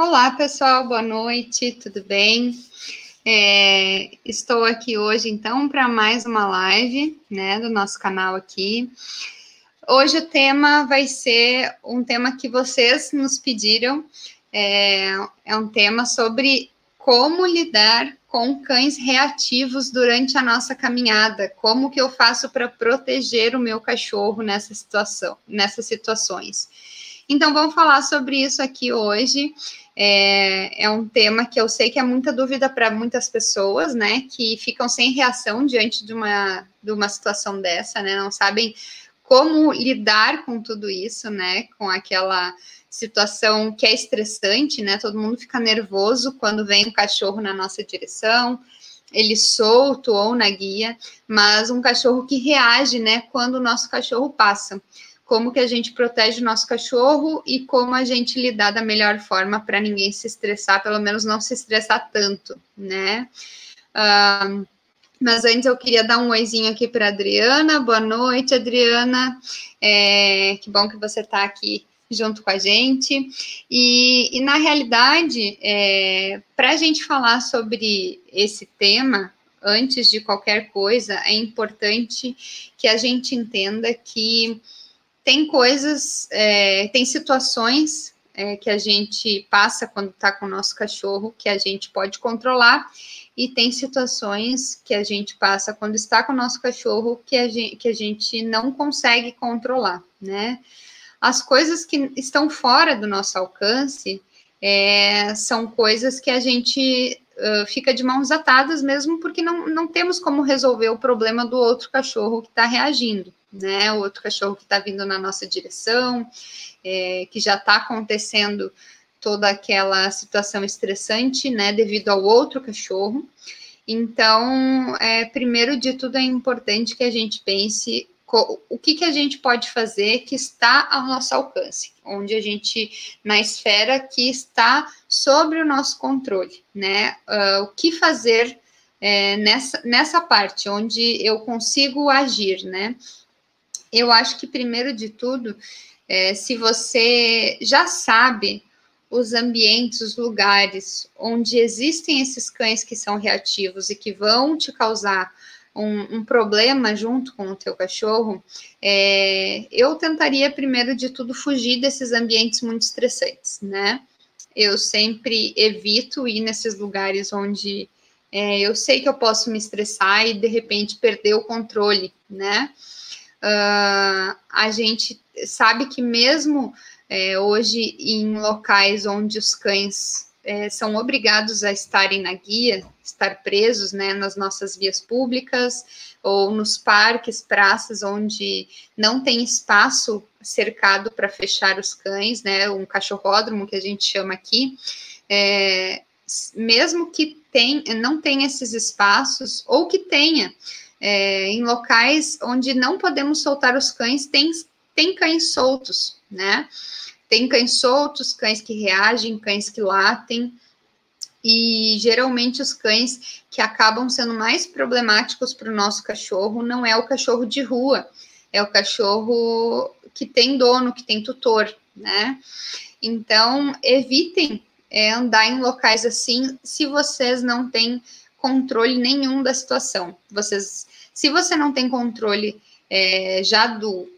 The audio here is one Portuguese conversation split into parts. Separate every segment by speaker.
Speaker 1: Olá, pessoal, boa noite, tudo bem? É, estou aqui hoje, então, para mais uma live, né, do nosso canal aqui. Hoje o tema vai ser um tema que vocês nos pediram, é, é um tema sobre como lidar com cães reativos durante a nossa caminhada, como que eu faço para proteger o meu cachorro nessa situação, nessas situações. Então, vamos falar sobre isso aqui hoje. É, é, um tema que eu sei que é muita dúvida para muitas pessoas, né? Que ficam sem reação diante de uma, de uma situação dessa, né? Não sabem como lidar com tudo isso, né? Com aquela situação que é estressante, né? Todo mundo fica nervoso quando vem um cachorro na nossa direção, ele solto ou na guia, mas um cachorro que reage, né? Quando o nosso cachorro passa como que a gente protege o nosso cachorro e como a gente lidar da melhor forma para ninguém se estressar, pelo menos não se estressar tanto, né? Uh, mas antes eu queria dar um oizinho aqui para Adriana. Boa noite, Adriana. É, que bom que você está aqui junto com a gente. E, e na realidade, é, para a gente falar sobre esse tema, antes de qualquer coisa, é importante que a gente entenda que tem coisas, é, tem situações é, que a gente passa quando está com o nosso cachorro que a gente pode controlar, e tem situações que a gente passa quando está com o nosso cachorro que a gente, que a gente não consegue controlar, né? As coisas que estão fora do nosso alcance é, são coisas que a gente uh, fica de mãos atadas mesmo porque não, não temos como resolver o problema do outro cachorro que está reagindo né? Outro cachorro que está vindo na nossa direção, é, que já está acontecendo toda aquela situação estressante, né? Devido ao outro cachorro. Então, é, primeiro de tudo, é importante que a gente pense o que, que a gente pode fazer que está ao nosso alcance, onde a gente, na esfera que está sobre o nosso controle, né? Uh, o que fazer é, nessa, nessa parte, onde eu consigo agir, né? Eu acho que primeiro de tudo, é, se você já sabe os ambientes, os lugares onde existem esses cães que são reativos e que vão te causar um, um problema junto com o teu cachorro, é, eu tentaria primeiro de tudo fugir desses ambientes muito estressantes, né? Eu sempre evito ir nesses lugares onde é, eu sei que eu posso me estressar e de repente perder o controle, né? Uh, a gente sabe que mesmo é, hoje em locais onde os cães é, são obrigados a estarem na guia, estar presos né, nas nossas vias públicas ou nos parques, praças onde não tem espaço cercado para fechar os cães, né, um cachorródromo que a gente chama aqui, é, mesmo que tem, não tenha esses espaços ou que tenha, é, em locais onde não podemos soltar os cães, tem, tem cães soltos, né? Tem cães soltos, cães que reagem, cães que latem, e geralmente os cães que acabam sendo mais problemáticos para o nosso cachorro não é o cachorro de rua, é o cachorro que tem dono, que tem tutor, né? Então, evitem é, andar em locais assim se vocês não têm controle nenhum da situação. Vocês, se você não tem controle é, já do,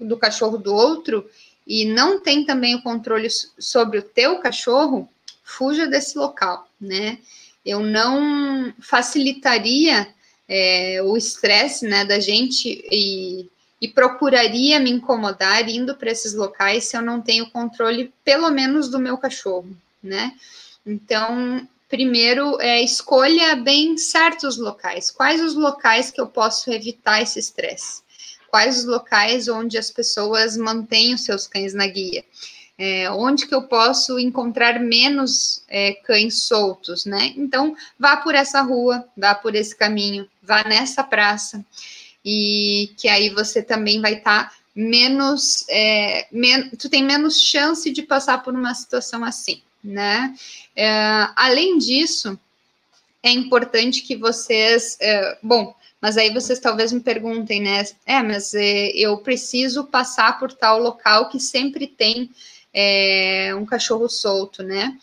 Speaker 1: do cachorro do outro e não tem também o controle sobre o teu cachorro, fuja desse local, né? Eu não facilitaria é, o estresse, né, da gente e, e procuraria me incomodar indo para esses locais se eu não tenho controle, pelo menos do meu cachorro, né? Então, primeiro, é, escolha bem certos locais. Quais os locais que eu posso evitar esse estresse? Quais os locais onde as pessoas mantêm os seus cães na guia? É, onde que eu posso encontrar menos é, cães soltos, né? Então, vá por essa rua, vá por esse caminho, vá nessa praça, e que aí você também vai estar tá menos, é, men tu tem menos chance de passar por uma situação assim né? É, além disso, é importante que vocês, é, bom, mas aí vocês talvez me perguntem, né? É, mas é, eu preciso passar por tal local que sempre tem é, um cachorro solto, né?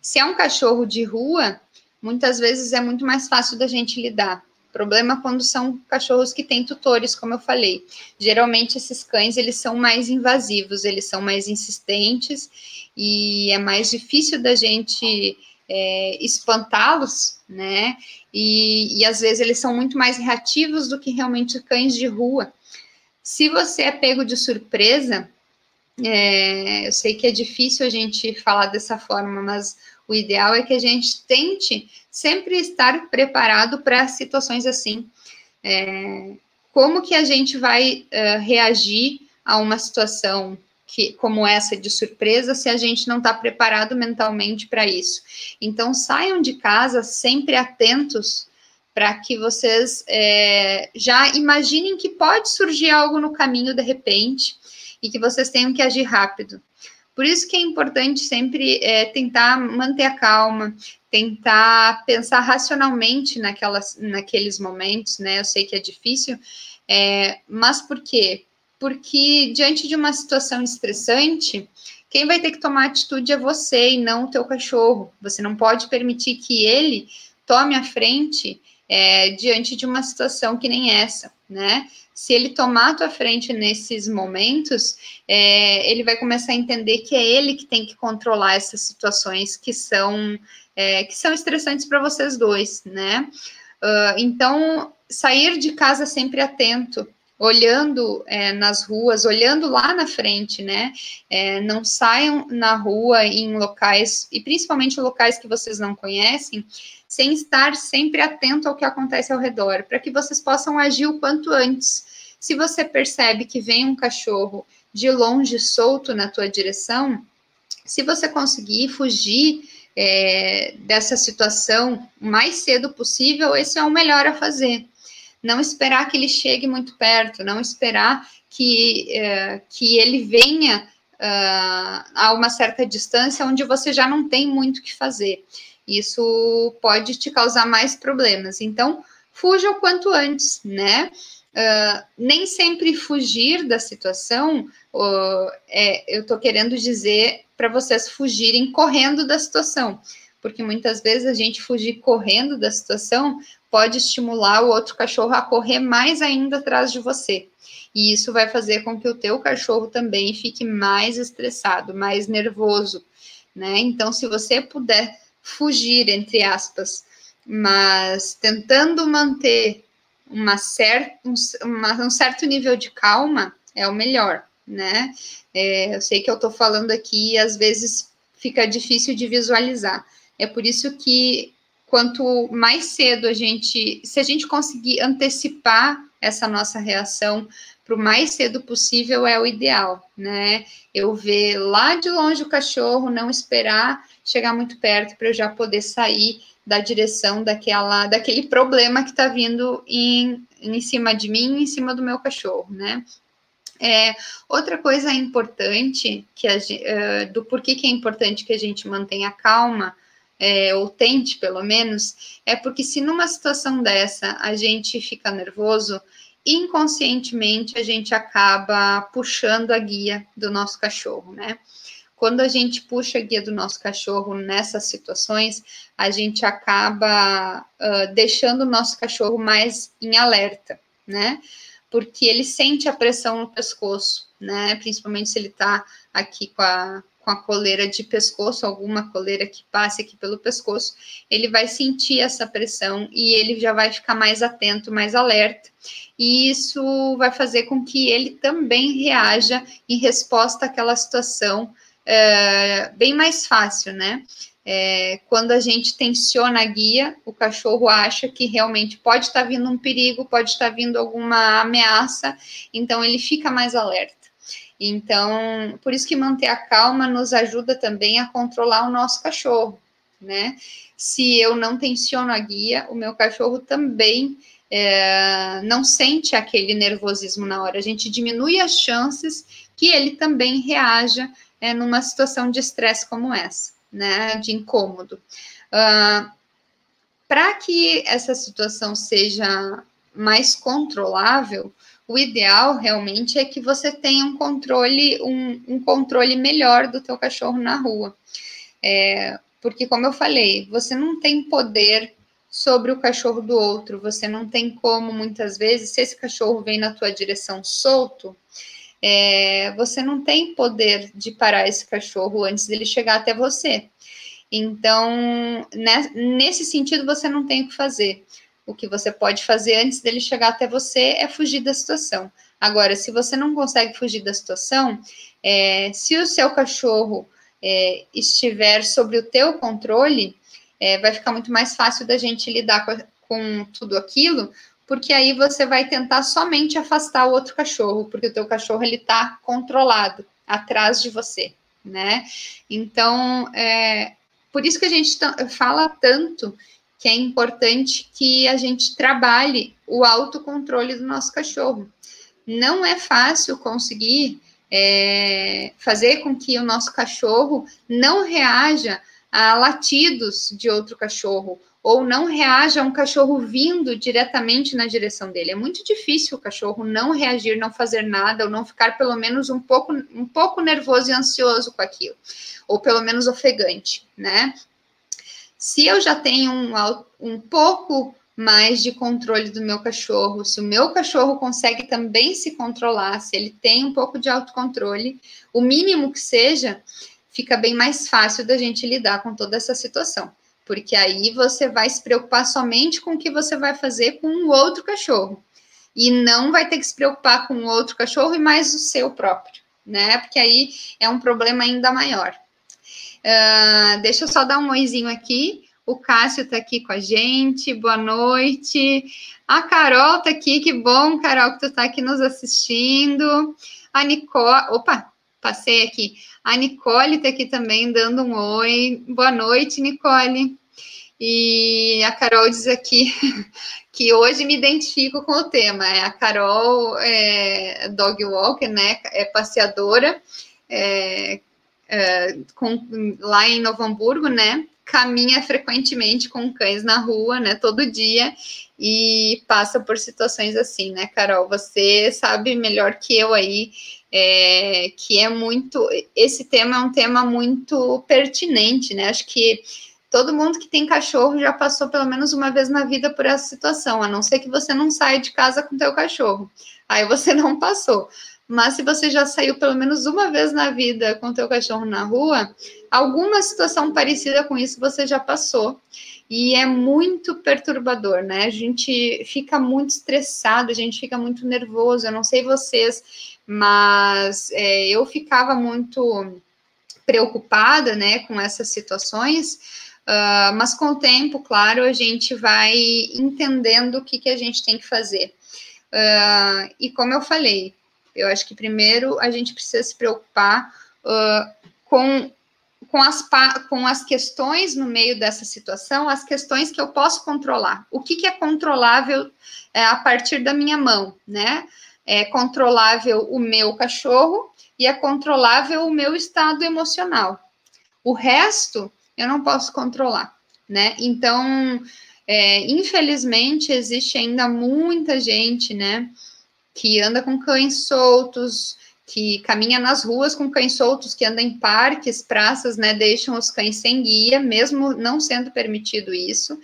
Speaker 1: Se é um cachorro de rua, muitas vezes é muito mais fácil da gente lidar. Problema quando são cachorros que têm tutores, como eu falei. Geralmente esses cães eles são mais invasivos, eles são mais insistentes e é mais difícil da gente é, espantá-los, né? E, e às vezes eles são muito mais reativos do que realmente cães de rua. Se você é pego de surpresa, é, eu sei que é difícil a gente falar dessa forma, mas o ideal é que a gente tente sempre estar preparado para situações assim. É, como que a gente vai uh, reagir a uma situação que, como essa de surpresa se a gente não está preparado mentalmente para isso? Então, saiam de casa sempre atentos para que vocês é, já imaginem que pode surgir algo no caminho de repente e que vocês tenham que agir rápido. Por isso que é importante sempre é, tentar manter a calma, tentar pensar racionalmente naquelas, naqueles momentos, né? Eu sei que é difícil, é, mas por quê? Porque diante de uma situação estressante, quem vai ter que tomar atitude é você e não o teu cachorro. Você não pode permitir que ele tome a frente é, diante de uma situação que nem essa, né? Se ele tomar a tua frente nesses momentos, é, ele vai começar a entender que é ele que tem que controlar essas situações que são é, que são estressantes para vocês dois, né? Uh, então, sair de casa sempre atento, olhando é, nas ruas, olhando lá na frente, né? É, não saiam na rua em locais, e principalmente locais que vocês não conhecem, sem estar sempre atento ao que acontece ao redor, para que vocês possam agir o quanto antes. Se você percebe que vem um cachorro de longe solto na tua direção, se você conseguir fugir é, dessa situação o mais cedo possível, esse é o melhor a fazer. Não esperar que ele chegue muito perto, não esperar que, é, que ele venha uh, a uma certa distância onde você já não tem muito o que fazer. Isso pode te causar mais problemas. Então, fuja o quanto antes, né? Uh, nem sempre fugir da situação, uh, é, eu estou querendo dizer para vocês fugirem correndo da situação, porque muitas vezes a gente fugir correndo da situação pode estimular o outro cachorro a correr mais ainda atrás de você. E isso vai fazer com que o teu cachorro também fique mais estressado, mais nervoso, né? Então, se você puder fugir, entre aspas, mas tentando manter uma cer um, uma, um certo nível de calma é o melhor, né? É, eu sei que eu estou falando aqui e às vezes fica difícil de visualizar. É por isso que quanto mais cedo a gente, se a gente conseguir antecipar essa nossa reação para o mais cedo possível é o ideal, né? Eu ver lá de longe o cachorro, não esperar chegar muito perto para eu já poder sair da direção daquela, daquele problema que está vindo em, em cima de mim, em cima do meu cachorro, né? É, outra coisa importante que a, uh, do porquê que é importante que a gente mantenha calma, é, ou tente pelo menos, é porque se numa situação dessa a gente fica nervoso, inconscientemente a gente acaba puxando a guia do nosso cachorro, né? Quando a gente puxa a guia do nosso cachorro nessas situações, a gente acaba uh, deixando o nosso cachorro mais em alerta, né? Porque ele sente a pressão no pescoço, né? Principalmente se ele tá aqui com a, com a coleira de pescoço, alguma coleira que passe aqui pelo pescoço, ele vai sentir essa pressão e ele já vai ficar mais atento, mais alerta. E isso vai fazer com que ele também reaja em resposta àquela situação é, bem mais fácil, né? É, quando a gente tensiona a guia, o cachorro acha que realmente pode estar vindo um perigo, pode estar vindo alguma ameaça, então ele fica mais alerta. Então, por isso que manter a calma nos ajuda também a controlar o nosso cachorro, né? Se eu não tensiono a guia, o meu cachorro também é, não sente aquele nervosismo na hora. A gente diminui as chances que ele também reaja é, numa situação de estresse como essa, né, de incômodo. Uh, Para que essa situação seja mais controlável, o ideal realmente é que você tenha um controle, um, um controle melhor do teu cachorro na rua. É, porque, como eu falei, você não tem poder sobre o cachorro do outro, você não tem como, muitas vezes, se esse cachorro vem na tua direção solto, é, você não tem poder de parar esse cachorro antes dele chegar até você. Então, né, nesse sentido, você não tem o que fazer. O que você pode fazer antes dele chegar até você é fugir da situação. Agora, se você não consegue fugir da situação, é, se o seu cachorro é, estiver sobre o teu controle, é, vai ficar muito mais fácil da gente lidar com, com tudo aquilo, porque aí você vai tentar somente afastar o outro cachorro, porque o teu cachorro ele está controlado atrás de você, né? Então, é, por isso que a gente fala tanto que é importante que a gente trabalhe o autocontrole do nosso cachorro. Não é fácil conseguir é, fazer com que o nosso cachorro não reaja a latidos de outro cachorro ou não reaja a um cachorro vindo diretamente na direção dele. É muito difícil o cachorro não reagir, não fazer nada, ou não ficar pelo menos um pouco, um pouco nervoso e ansioso com aquilo, ou pelo menos ofegante, né? Se eu já tenho um, um pouco mais de controle do meu cachorro, se o meu cachorro consegue também se controlar, se ele tem um pouco de autocontrole, o mínimo que seja, fica bem mais fácil da gente lidar com toda essa situação porque aí você vai se preocupar somente com o que você vai fazer com o outro cachorro e não vai ter que se preocupar com o outro cachorro e mais o seu próprio, né? Porque aí é um problema ainda maior. Uh, deixa eu só dar um oizinho aqui. O Cássio está aqui com a gente. Boa noite. A Carol está aqui. Que bom, Carol, que tu está aqui nos assistindo. A Nicole. Opa, passei aqui. A Nicole está aqui também dando um oi. Boa noite, Nicole. E a Carol diz aqui que hoje me identifico com o tema. É a Carol é dog walker, né? É passeadora é, com, lá em Novo Hamburgo, né? Caminha frequentemente com cães na rua, né? Todo dia e passa por situações assim, né, Carol? Você sabe melhor que eu aí é, que é muito. Esse tema é um tema muito pertinente, né? Acho que todo mundo que tem cachorro já passou pelo menos uma vez na vida por essa situação, a não ser que você não saia de casa com teu cachorro. Aí você não passou. Mas se você já saiu pelo menos uma vez na vida com teu cachorro na rua, alguma situação parecida com isso você já passou. E é muito perturbador, né? A gente fica muito estressado, a gente fica muito nervoso. Eu não sei vocês, mas é, eu ficava muito preocupada, né, com essas situações. Uh, mas com o tempo, claro, a gente vai entendendo o que, que a gente tem que fazer. Uh, e como eu falei, eu acho que primeiro a gente precisa se preocupar uh, com, com, as, com as questões no meio dessa situação, as questões que eu posso controlar. O que, que é controlável é, a partir da minha mão, né? é controlável o meu cachorro e é controlável o meu estado emocional. O resto eu não posso controlar, né? Então, é, infelizmente, existe ainda muita gente, né, que anda com cães soltos, que caminha nas ruas com cães soltos, que anda em parques, praças, né, deixam os cães sem guia, mesmo não sendo permitido isso,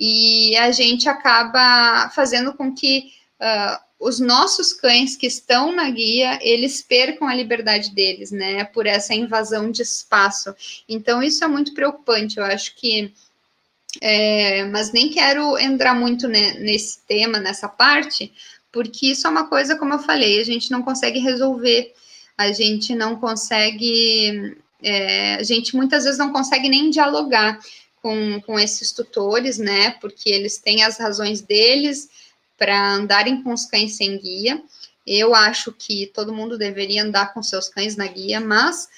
Speaker 1: e a gente acaba fazendo com que uh, os nossos cães que estão na guia, eles percam a liberdade deles, né, por essa invasão de espaço. Então, isso é muito preocupante. Eu acho que. É, mas nem quero entrar muito né, nesse tema, nessa parte, porque isso é uma coisa, como eu falei, a gente não consegue resolver, a gente não consegue. É, a gente muitas vezes não consegue nem dialogar com, com esses tutores, né, porque eles têm as razões deles para andarem com os cães sem guia. Eu acho que todo mundo deveria andar com seus cães na guia, mas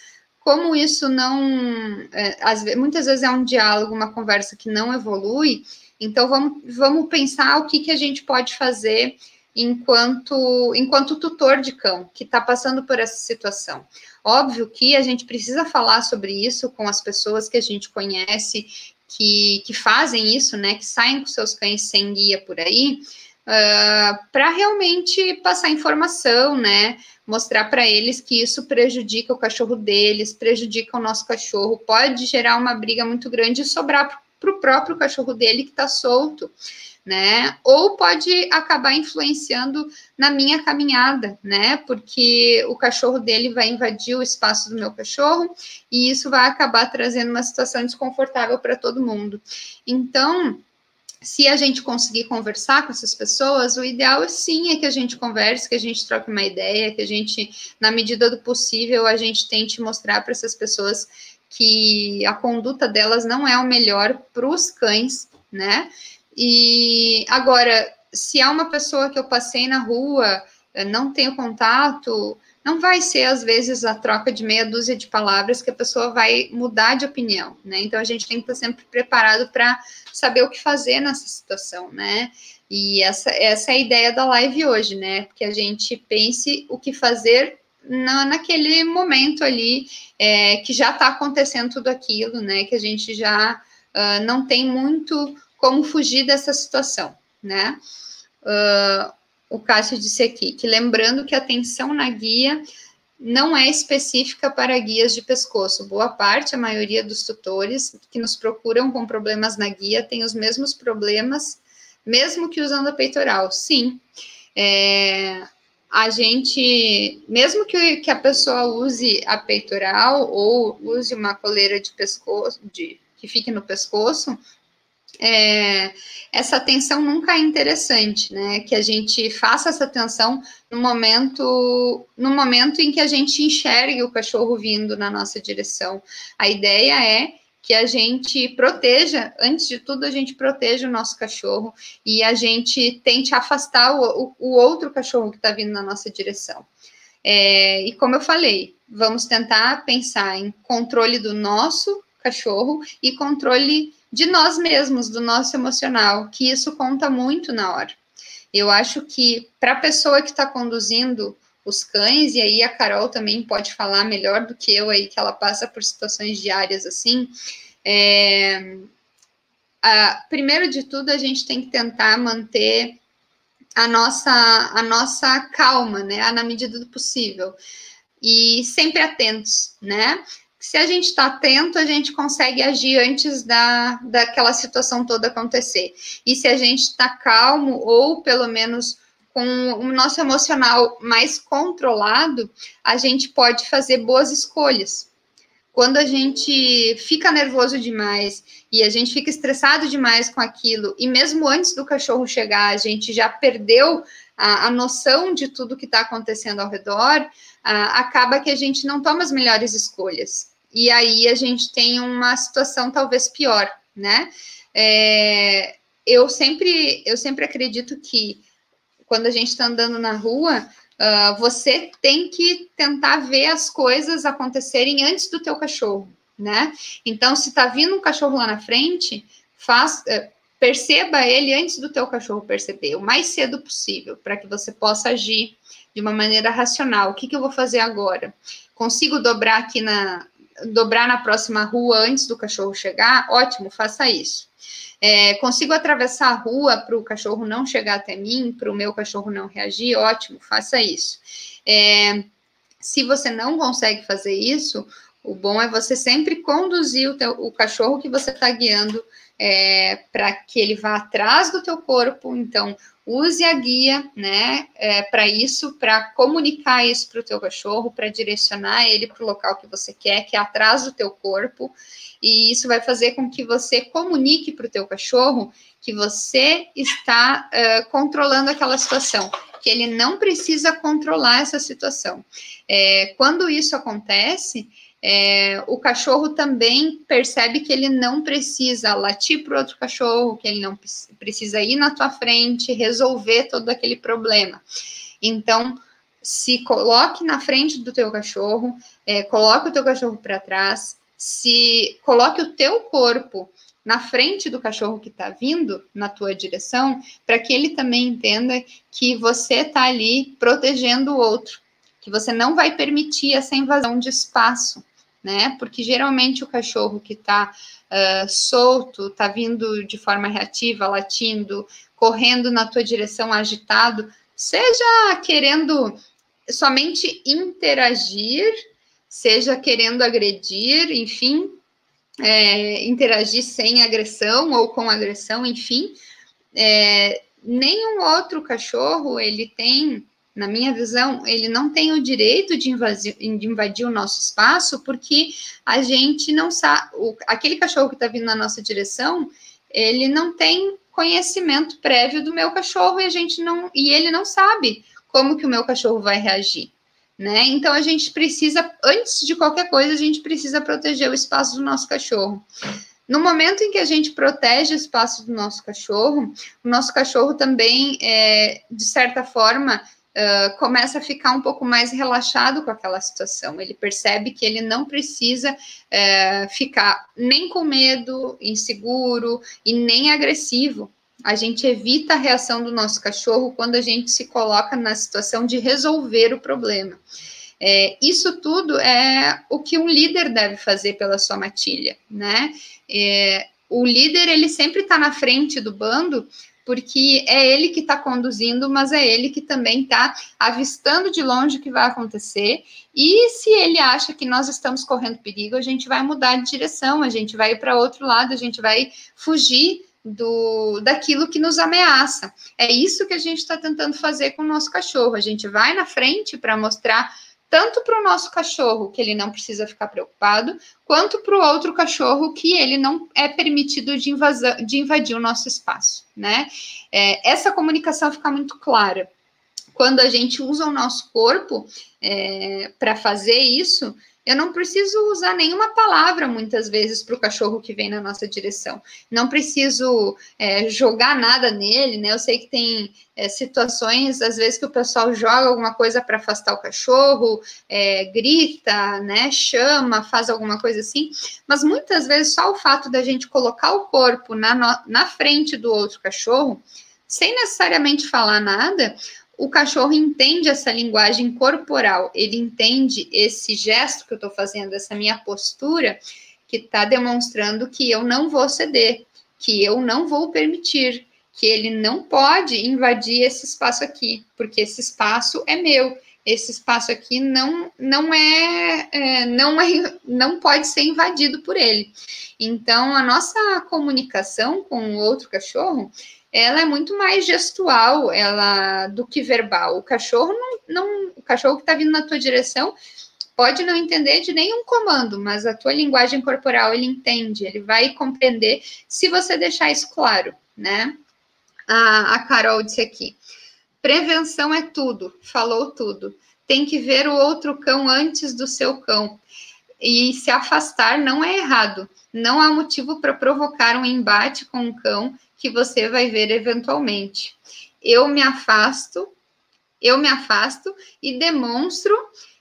Speaker 1: como isso não. É, muitas vezes é um diálogo, uma conversa que não evolui, então vamos, vamos pensar o que, que a gente pode fazer enquanto, enquanto tutor de cão que está passando por essa situação. Óbvio que a gente precisa falar sobre isso com as pessoas que a gente conhece, que, que fazem isso, né? Que saem com seus cães sem guia por aí, uh, para realmente passar informação, né? Mostrar para eles que isso prejudica o cachorro deles, prejudica o nosso cachorro, pode gerar uma briga muito grande e sobrar para o próprio cachorro dele que está solto né? Ou pode acabar influenciando na minha caminhada, né? Porque o cachorro dele vai invadir o espaço do meu cachorro e isso vai acabar trazendo uma situação desconfortável para todo mundo. Então, se a gente conseguir conversar com essas pessoas, o ideal é sim é que a gente converse, que a gente troque uma ideia, que a gente, na medida do possível, a gente tente mostrar para essas pessoas que a conduta delas não é o melhor para os cães, né? E agora, se é uma pessoa que eu passei na rua, não tenho contato, não vai ser, às vezes, a troca de meia dúzia de palavras que a pessoa vai mudar de opinião, né? Então, a gente tem que estar sempre preparado para saber o que fazer nessa situação, né? E essa, essa é a ideia da live hoje, né? Que a gente pense o que fazer na, naquele momento ali é, que já está acontecendo tudo aquilo, né? Que a gente já uh, não tem muito como fugir dessa situação, né? Uh, o Cássio disse aqui que lembrando que a tensão na guia não é específica para guias de pescoço. Boa parte, a maioria dos tutores que nos procuram com problemas na guia tem os mesmos problemas, mesmo que usando a peitoral. Sim, é, a gente, mesmo que, que a pessoa use a peitoral ou use uma coleira de pescoço, de, que fique no pescoço, é, essa atenção nunca é interessante, né? Que a gente faça essa atenção no momento, no momento em que a gente enxergue o cachorro vindo na nossa direção. A ideia é que a gente proteja, antes de tudo, a gente proteja o nosso cachorro e a gente tente afastar o, o outro cachorro que está vindo na nossa direção. É, e como eu falei, vamos tentar pensar em controle do nosso cachorro e controle de nós mesmos, do nosso emocional, que isso conta muito na hora. Eu acho que para a pessoa que está conduzindo os cães, e aí a Carol também pode falar melhor do que eu aí, que ela passa por situações diárias assim. É, a, primeiro de tudo, a gente tem que tentar manter a nossa, a nossa calma, né, na medida do possível. E sempre atentos, né? Se a gente está atento, a gente consegue agir antes da, daquela situação toda acontecer. E se a gente está calmo, ou pelo menos com o nosso emocional mais controlado, a gente pode fazer boas escolhas. Quando a gente fica nervoso demais e a gente fica estressado demais com aquilo, e mesmo antes do cachorro chegar, a gente já perdeu a, a noção de tudo que está acontecendo ao redor, a, acaba que a gente não toma as melhores escolhas e aí a gente tem uma situação talvez pior, né? É, eu sempre eu sempre acredito que quando a gente está andando na rua, uh, você tem que tentar ver as coisas acontecerem antes do teu cachorro, né? Então, se está vindo um cachorro lá na frente, faz, uh, perceba ele antes do teu cachorro perceber, o mais cedo possível, para que você possa agir de uma maneira racional. O que, que eu vou fazer agora? Consigo dobrar aqui na, dobrar na próxima rua antes do cachorro chegar, ótimo, faça isso. É, consigo atravessar a rua para o cachorro não chegar até mim, para o meu cachorro não reagir, ótimo, faça isso. É, se você não consegue fazer isso, o bom é você sempre conduzir o, teu, o cachorro que você está guiando é, para que ele vá atrás do teu corpo. Então, use a guia, né, é, para isso, para comunicar isso para o teu cachorro, para direcionar ele para o local que você quer, que é atrás do teu corpo, e isso vai fazer com que você comunique para o teu cachorro que você está uh, controlando aquela situação, que ele não precisa controlar essa situação. É, quando isso acontece, é, o cachorro também percebe que ele não precisa latir para outro cachorro, que ele não precisa ir na tua frente, resolver todo aquele problema. Então, se coloque na frente do teu cachorro, é, coloque o teu cachorro para trás, se coloque o teu corpo na frente do cachorro que está vindo na tua direção, para que ele também entenda que você está ali protegendo o outro, que você não vai permitir essa invasão de espaço né? Porque geralmente o cachorro que está uh, solto, está vindo de forma reativa, latindo, correndo na tua direção agitado, seja querendo somente interagir, seja querendo agredir, enfim, é, interagir sem agressão ou com agressão, enfim, é, nenhum outro cachorro ele tem, na minha visão, ele não tem o direito de invadir, de invadir o nosso espaço, porque a gente não sabe, o, aquele cachorro que está vindo na nossa direção, ele não tem conhecimento prévio do meu cachorro e a gente não, e ele não sabe como que o meu cachorro vai reagir. Né? Então a gente precisa, antes de qualquer coisa, a gente precisa proteger o espaço do nosso cachorro. No momento em que a gente protege o espaço do nosso cachorro, o nosso cachorro também, é, de certa forma, começa a ficar um pouco mais relaxado com aquela situação. Ele percebe que ele não precisa uh, ficar nem com medo, inseguro e nem agressivo. A gente evita a reação do nosso cachorro quando a gente se coloca na situação de resolver o problema. É, isso tudo é o que um líder deve fazer pela sua matilha, né? É, o líder ele sempre está na frente do bando porque é ele que está conduzindo, mas é ele que também está avistando de longe o que vai acontecer. E se ele acha que nós estamos correndo perigo, a gente vai mudar de direção, a gente vai para outro lado, a gente vai fugir do daquilo que nos ameaça. É isso que a gente está tentando fazer com o nosso cachorro. A gente vai na frente para mostrar tanto para o nosso cachorro, que ele não precisa ficar preocupado, quanto para o outro cachorro, que ele não é permitido de, invasão, de invadir o nosso espaço, né? É, essa comunicação fica muito clara. Quando a gente usa o nosso corpo é, para fazer isso, eu não preciso usar nenhuma palavra muitas vezes para o cachorro que vem na nossa direção. Não preciso é, jogar nada nele, né? Eu sei que tem é, situações, às vezes, que o pessoal joga alguma coisa para afastar o cachorro, é, grita, né? Chama, faz alguma coisa assim. Mas muitas vezes só o fato da gente colocar o corpo na, na frente do outro cachorro, sem necessariamente falar nada, o cachorro entende essa linguagem corporal, ele entende esse gesto que eu estou fazendo, essa minha postura, que está demonstrando que eu não vou ceder, que eu não vou permitir, que ele não pode invadir esse espaço aqui, porque esse espaço é meu. Esse espaço aqui não, não é, é não é, não pode ser invadido por ele. Então, a nossa comunicação com o outro cachorro ela é muito mais gestual ela do que verbal. O cachorro não, não o cachorro que está vindo na tua direção pode não entender de nenhum comando, mas a tua linguagem corporal ele entende, ele vai compreender se você deixar isso claro, né? A, a Carol disse aqui: prevenção é tudo, falou tudo. Tem que ver o outro cão antes do seu cão. E se afastar não é errado. Não há motivo para provocar um embate com o cão que você vai ver eventualmente. Eu me afasto, eu me afasto e demonstro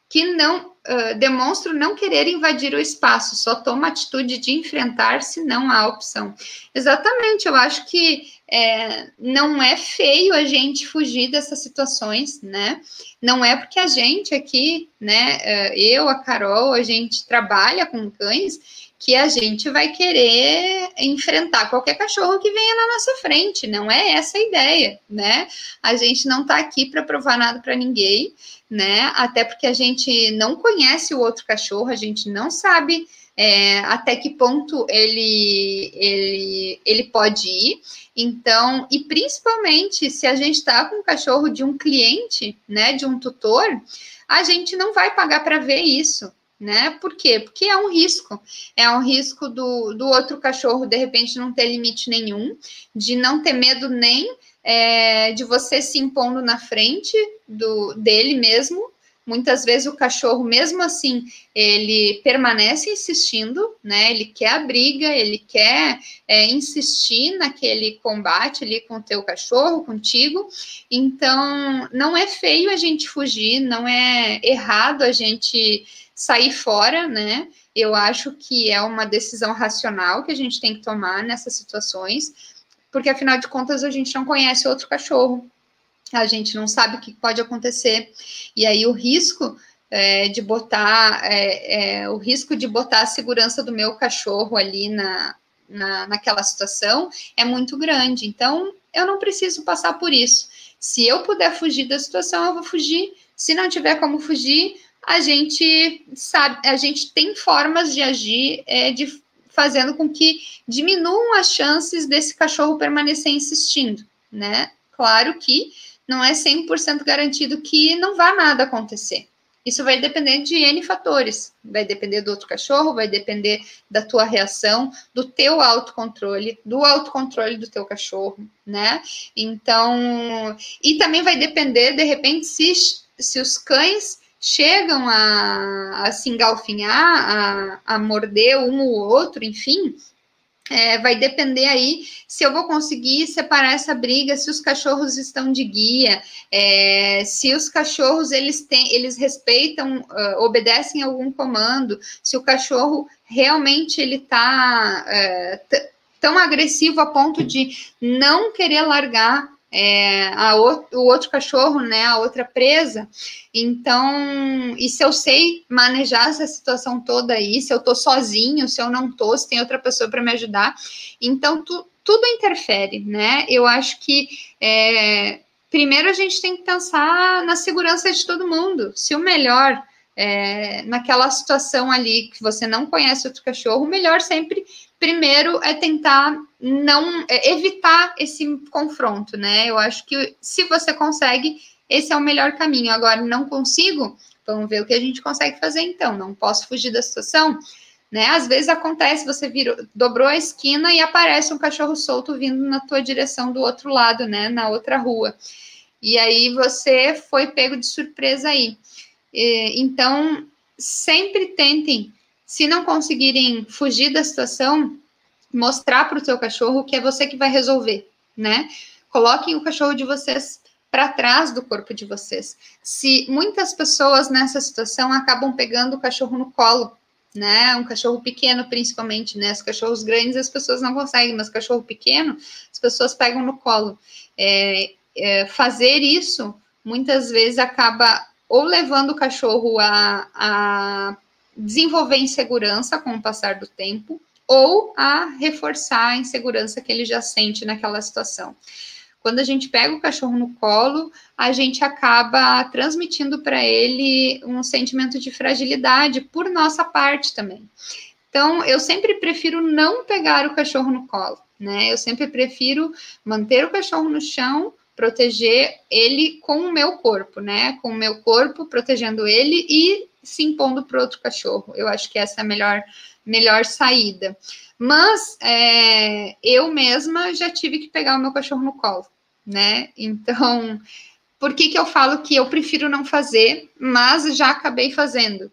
Speaker 1: que não uh, demonstro não querer invadir o espaço, só tomo a atitude de enfrentar se não há opção. Exatamente, eu acho que é, não é feio a gente fugir dessas situações, né? Não é porque a gente aqui, né, eu, a Carol, a gente trabalha com cães que a gente vai querer enfrentar qualquer cachorro que venha na nossa frente. Não é essa a ideia, né? A gente não está aqui para provar nada para ninguém, né? Até porque a gente não conhece o outro cachorro, a gente não sabe é, até que ponto ele, ele, ele pode ir. Então, e principalmente se a gente está com um cachorro de um cliente, né, de um tutor, a gente não vai pagar para ver isso né? Por quê? Porque é um risco. É um risco do, do outro cachorro, de repente, não ter limite nenhum, de não ter medo nem é, de você se impondo na frente do dele mesmo. Muitas vezes o cachorro, mesmo assim, ele permanece insistindo, né? Ele quer a briga, ele quer é, insistir naquele combate ali com o teu cachorro, contigo. Então, não é feio a gente fugir, não é errado a gente sair fora, né? Eu acho que é uma decisão racional que a gente tem que tomar nessas situações, porque afinal de contas a gente não conhece outro cachorro, a gente não sabe o que pode acontecer, e aí o risco é, de botar é, é, o risco de botar a segurança do meu cachorro ali na, na, naquela situação é muito grande. Então, eu não preciso passar por isso. Se eu puder fugir da situação, eu vou fugir. Se não tiver como fugir, a gente sabe, a gente tem formas de agir, é, de fazendo com que diminuam as chances desse cachorro permanecer insistindo, né? Claro que não é 100% garantido que não vá nada acontecer. Isso vai depender de N fatores. Vai depender do outro cachorro, vai depender da tua reação, do teu autocontrole, do autocontrole do teu cachorro, né? Então, e também vai depender, de repente, se, se os cães chegam a, a se engalfinhar, a, a morder um ou outro, enfim, é, vai depender aí se eu vou conseguir separar essa briga, se os cachorros estão de guia, é, se os cachorros eles têm, eles respeitam, uh, obedecem algum comando, se o cachorro realmente ele está uh, tão agressivo a ponto de não querer largar é, a o, o outro cachorro, né, a outra presa. Então, e se eu sei manejar essa situação toda aí, se eu tô sozinho, se eu não tô, se tem outra pessoa para me ajudar, então tu, tudo interfere, né? Eu acho que é, primeiro a gente tem que pensar na segurança de todo mundo. Se o melhor é, naquela situação ali que você não conhece outro cachorro, o melhor sempre primeiro é tentar não é evitar esse confronto, né? Eu acho que se você consegue, esse é o melhor caminho. Agora, não consigo, vamos ver o que a gente consegue fazer então. Não posso fugir da situação, né? Às vezes acontece, você virou, dobrou a esquina e aparece um cachorro solto vindo na tua direção do outro lado, né? Na outra rua. E aí você foi pego de surpresa aí. Então, sempre tentem se não conseguirem fugir da situação, mostrar para o seu cachorro que é você que vai resolver, né? Coloquem o cachorro de vocês para trás do corpo de vocês. Se muitas pessoas nessa situação acabam pegando o cachorro no colo, né? Um cachorro pequeno, principalmente, né? Os cachorros grandes as pessoas não conseguem, mas cachorro pequeno as pessoas pegam no colo. É, é, fazer isso muitas vezes acaba ou levando o cachorro a, a desenvolver insegurança com o passar do tempo ou a reforçar a insegurança que ele já sente naquela situação. Quando a gente pega o cachorro no colo, a gente acaba transmitindo para ele um sentimento de fragilidade por nossa parte também. Então, eu sempre prefiro não pegar o cachorro no colo, né? Eu sempre prefiro manter o cachorro no chão, proteger ele com o meu corpo, né? Com o meu corpo, protegendo ele e se impondo para outro cachorro. Eu acho que essa é a melhor, melhor saída. Mas é, eu mesma já tive que pegar o meu cachorro no colo, né? Então, por que, que eu falo que eu prefiro não fazer, mas já acabei fazendo?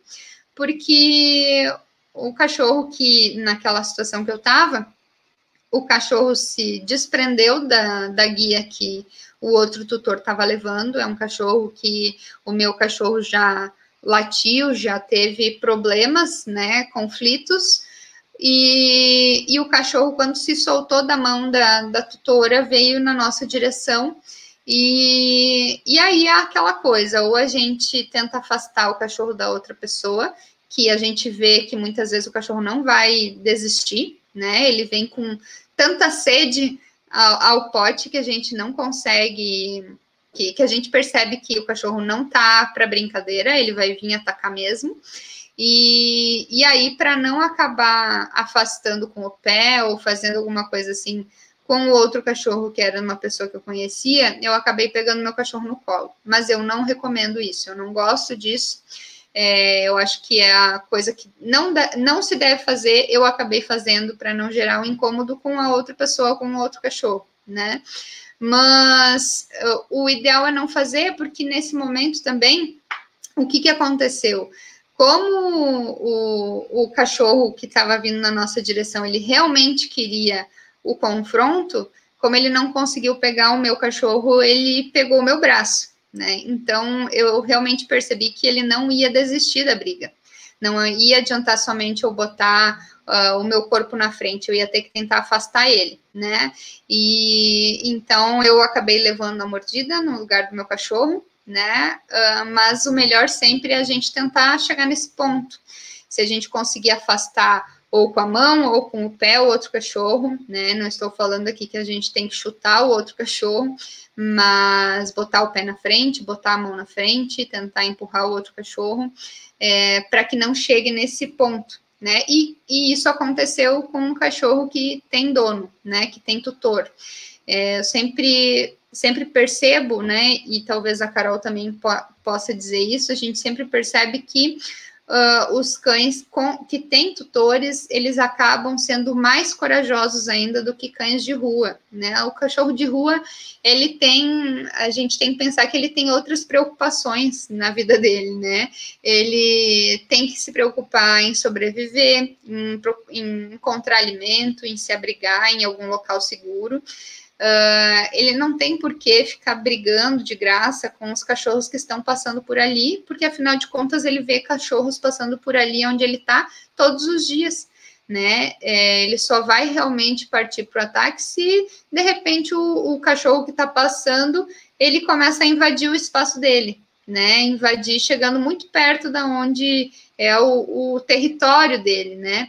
Speaker 1: Porque o cachorro que, naquela situação que eu estava, o cachorro se desprendeu da, da guia que o outro tutor estava levando. É um cachorro que o meu cachorro já latiu, já teve problemas, né, conflitos, e, e o cachorro, quando se soltou da mão da, da tutora, veio na nossa direção, e, e aí é aquela coisa, ou a gente tenta afastar o cachorro da outra pessoa, que a gente vê que muitas vezes o cachorro não vai desistir, né, ele vem com tanta sede ao, ao pote que a gente não consegue que, que a gente percebe que o cachorro não tá para brincadeira, ele vai vir atacar mesmo. E, e aí, para não acabar afastando com o pé ou fazendo alguma coisa assim com o outro cachorro, que era uma pessoa que eu conhecia, eu acabei pegando meu cachorro no colo. Mas eu não recomendo isso, eu não gosto disso. É, eu acho que é a coisa que não, não se deve fazer, eu acabei fazendo para não gerar um incômodo com a outra pessoa, com o outro cachorro, né? Mas uh, o ideal é não fazer, porque nesse momento também, o que, que aconteceu? Como o, o cachorro que estava vindo na nossa direção, ele realmente queria o confronto, como ele não conseguiu pegar o meu cachorro, ele pegou o meu braço, né? Então eu realmente percebi que ele não ia desistir da briga. Não ia adiantar somente eu botar uh, o meu corpo na frente, eu ia ter que tentar afastar ele, né? E então eu acabei levando a mordida no lugar do meu cachorro, né? Uh, mas o melhor sempre é a gente tentar chegar nesse ponto. Se a gente conseguir afastar ou com a mão ou com o pé o outro cachorro, né? Não estou falando aqui que a gente tem que chutar o outro cachorro, mas botar o pé na frente, botar a mão na frente, tentar empurrar o outro cachorro, é, para que não chegue nesse ponto, né? E, e, isso aconteceu com um cachorro que tem dono, né? Que tem tutor. É, eu sempre sempre percebo, né? E talvez a Carol também po possa dizer isso. A gente sempre percebe que uh, os cães com, que têm tutores, eles acabam sendo mais corajosos ainda do que cães de rua, né? O cachorro de rua, ele tem, a gente tem que pensar que ele tem outras preocupações na vida dele, né? Ele tem que se preocupar em sobreviver, em, em encontrar alimento, em se abrigar em algum local seguro. Uh, ele não tem por que ficar brigando de graça com os cachorros que estão passando por ali, porque afinal de contas ele vê cachorros passando por ali onde ele está todos os dias, né? É, ele só vai realmente partir para o ataque se de repente o, o cachorro que está passando ele começa a invadir o espaço dele, né? Invadir chegando muito perto da onde é o, o território dele, né?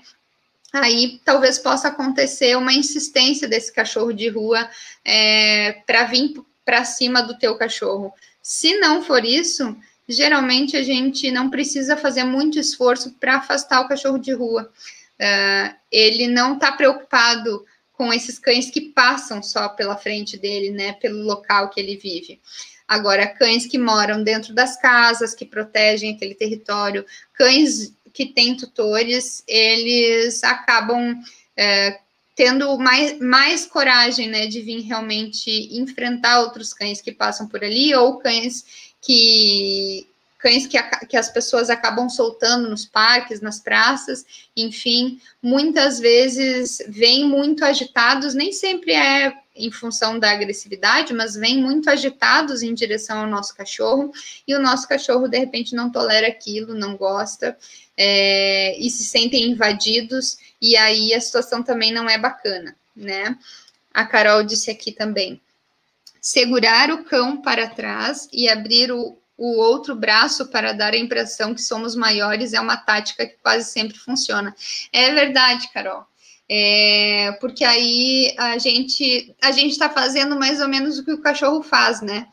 Speaker 1: Aí talvez possa acontecer uma insistência desse cachorro de rua é, para vir para cima do teu cachorro. Se não for isso, geralmente a gente não precisa fazer muito esforço para afastar o cachorro de rua. Uh, ele não está preocupado com esses cães que passam só pela frente dele, né, pelo local que ele vive. Agora, cães que moram dentro das casas, que protegem aquele território, cães que têm tutores, eles acabam é, tendo mais, mais coragem, né, de vir realmente enfrentar outros cães que passam por ali, ou cães que cães que, que as pessoas acabam soltando nos parques, nas praças, enfim, muitas vezes vêm muito agitados, nem sempre é em função da agressividade, mas vêm muito agitados em direção ao nosso cachorro, e o nosso cachorro, de repente, não tolera aquilo, não gosta, é, e se sentem invadidos, e aí a situação também não é bacana, né? A Carol disse aqui também. Segurar o cão para trás e abrir o, o outro braço para dar a impressão que somos maiores é uma tática que quase sempre funciona. É verdade, Carol. É, porque aí a gente a gente está fazendo mais ou menos o que o cachorro faz, né?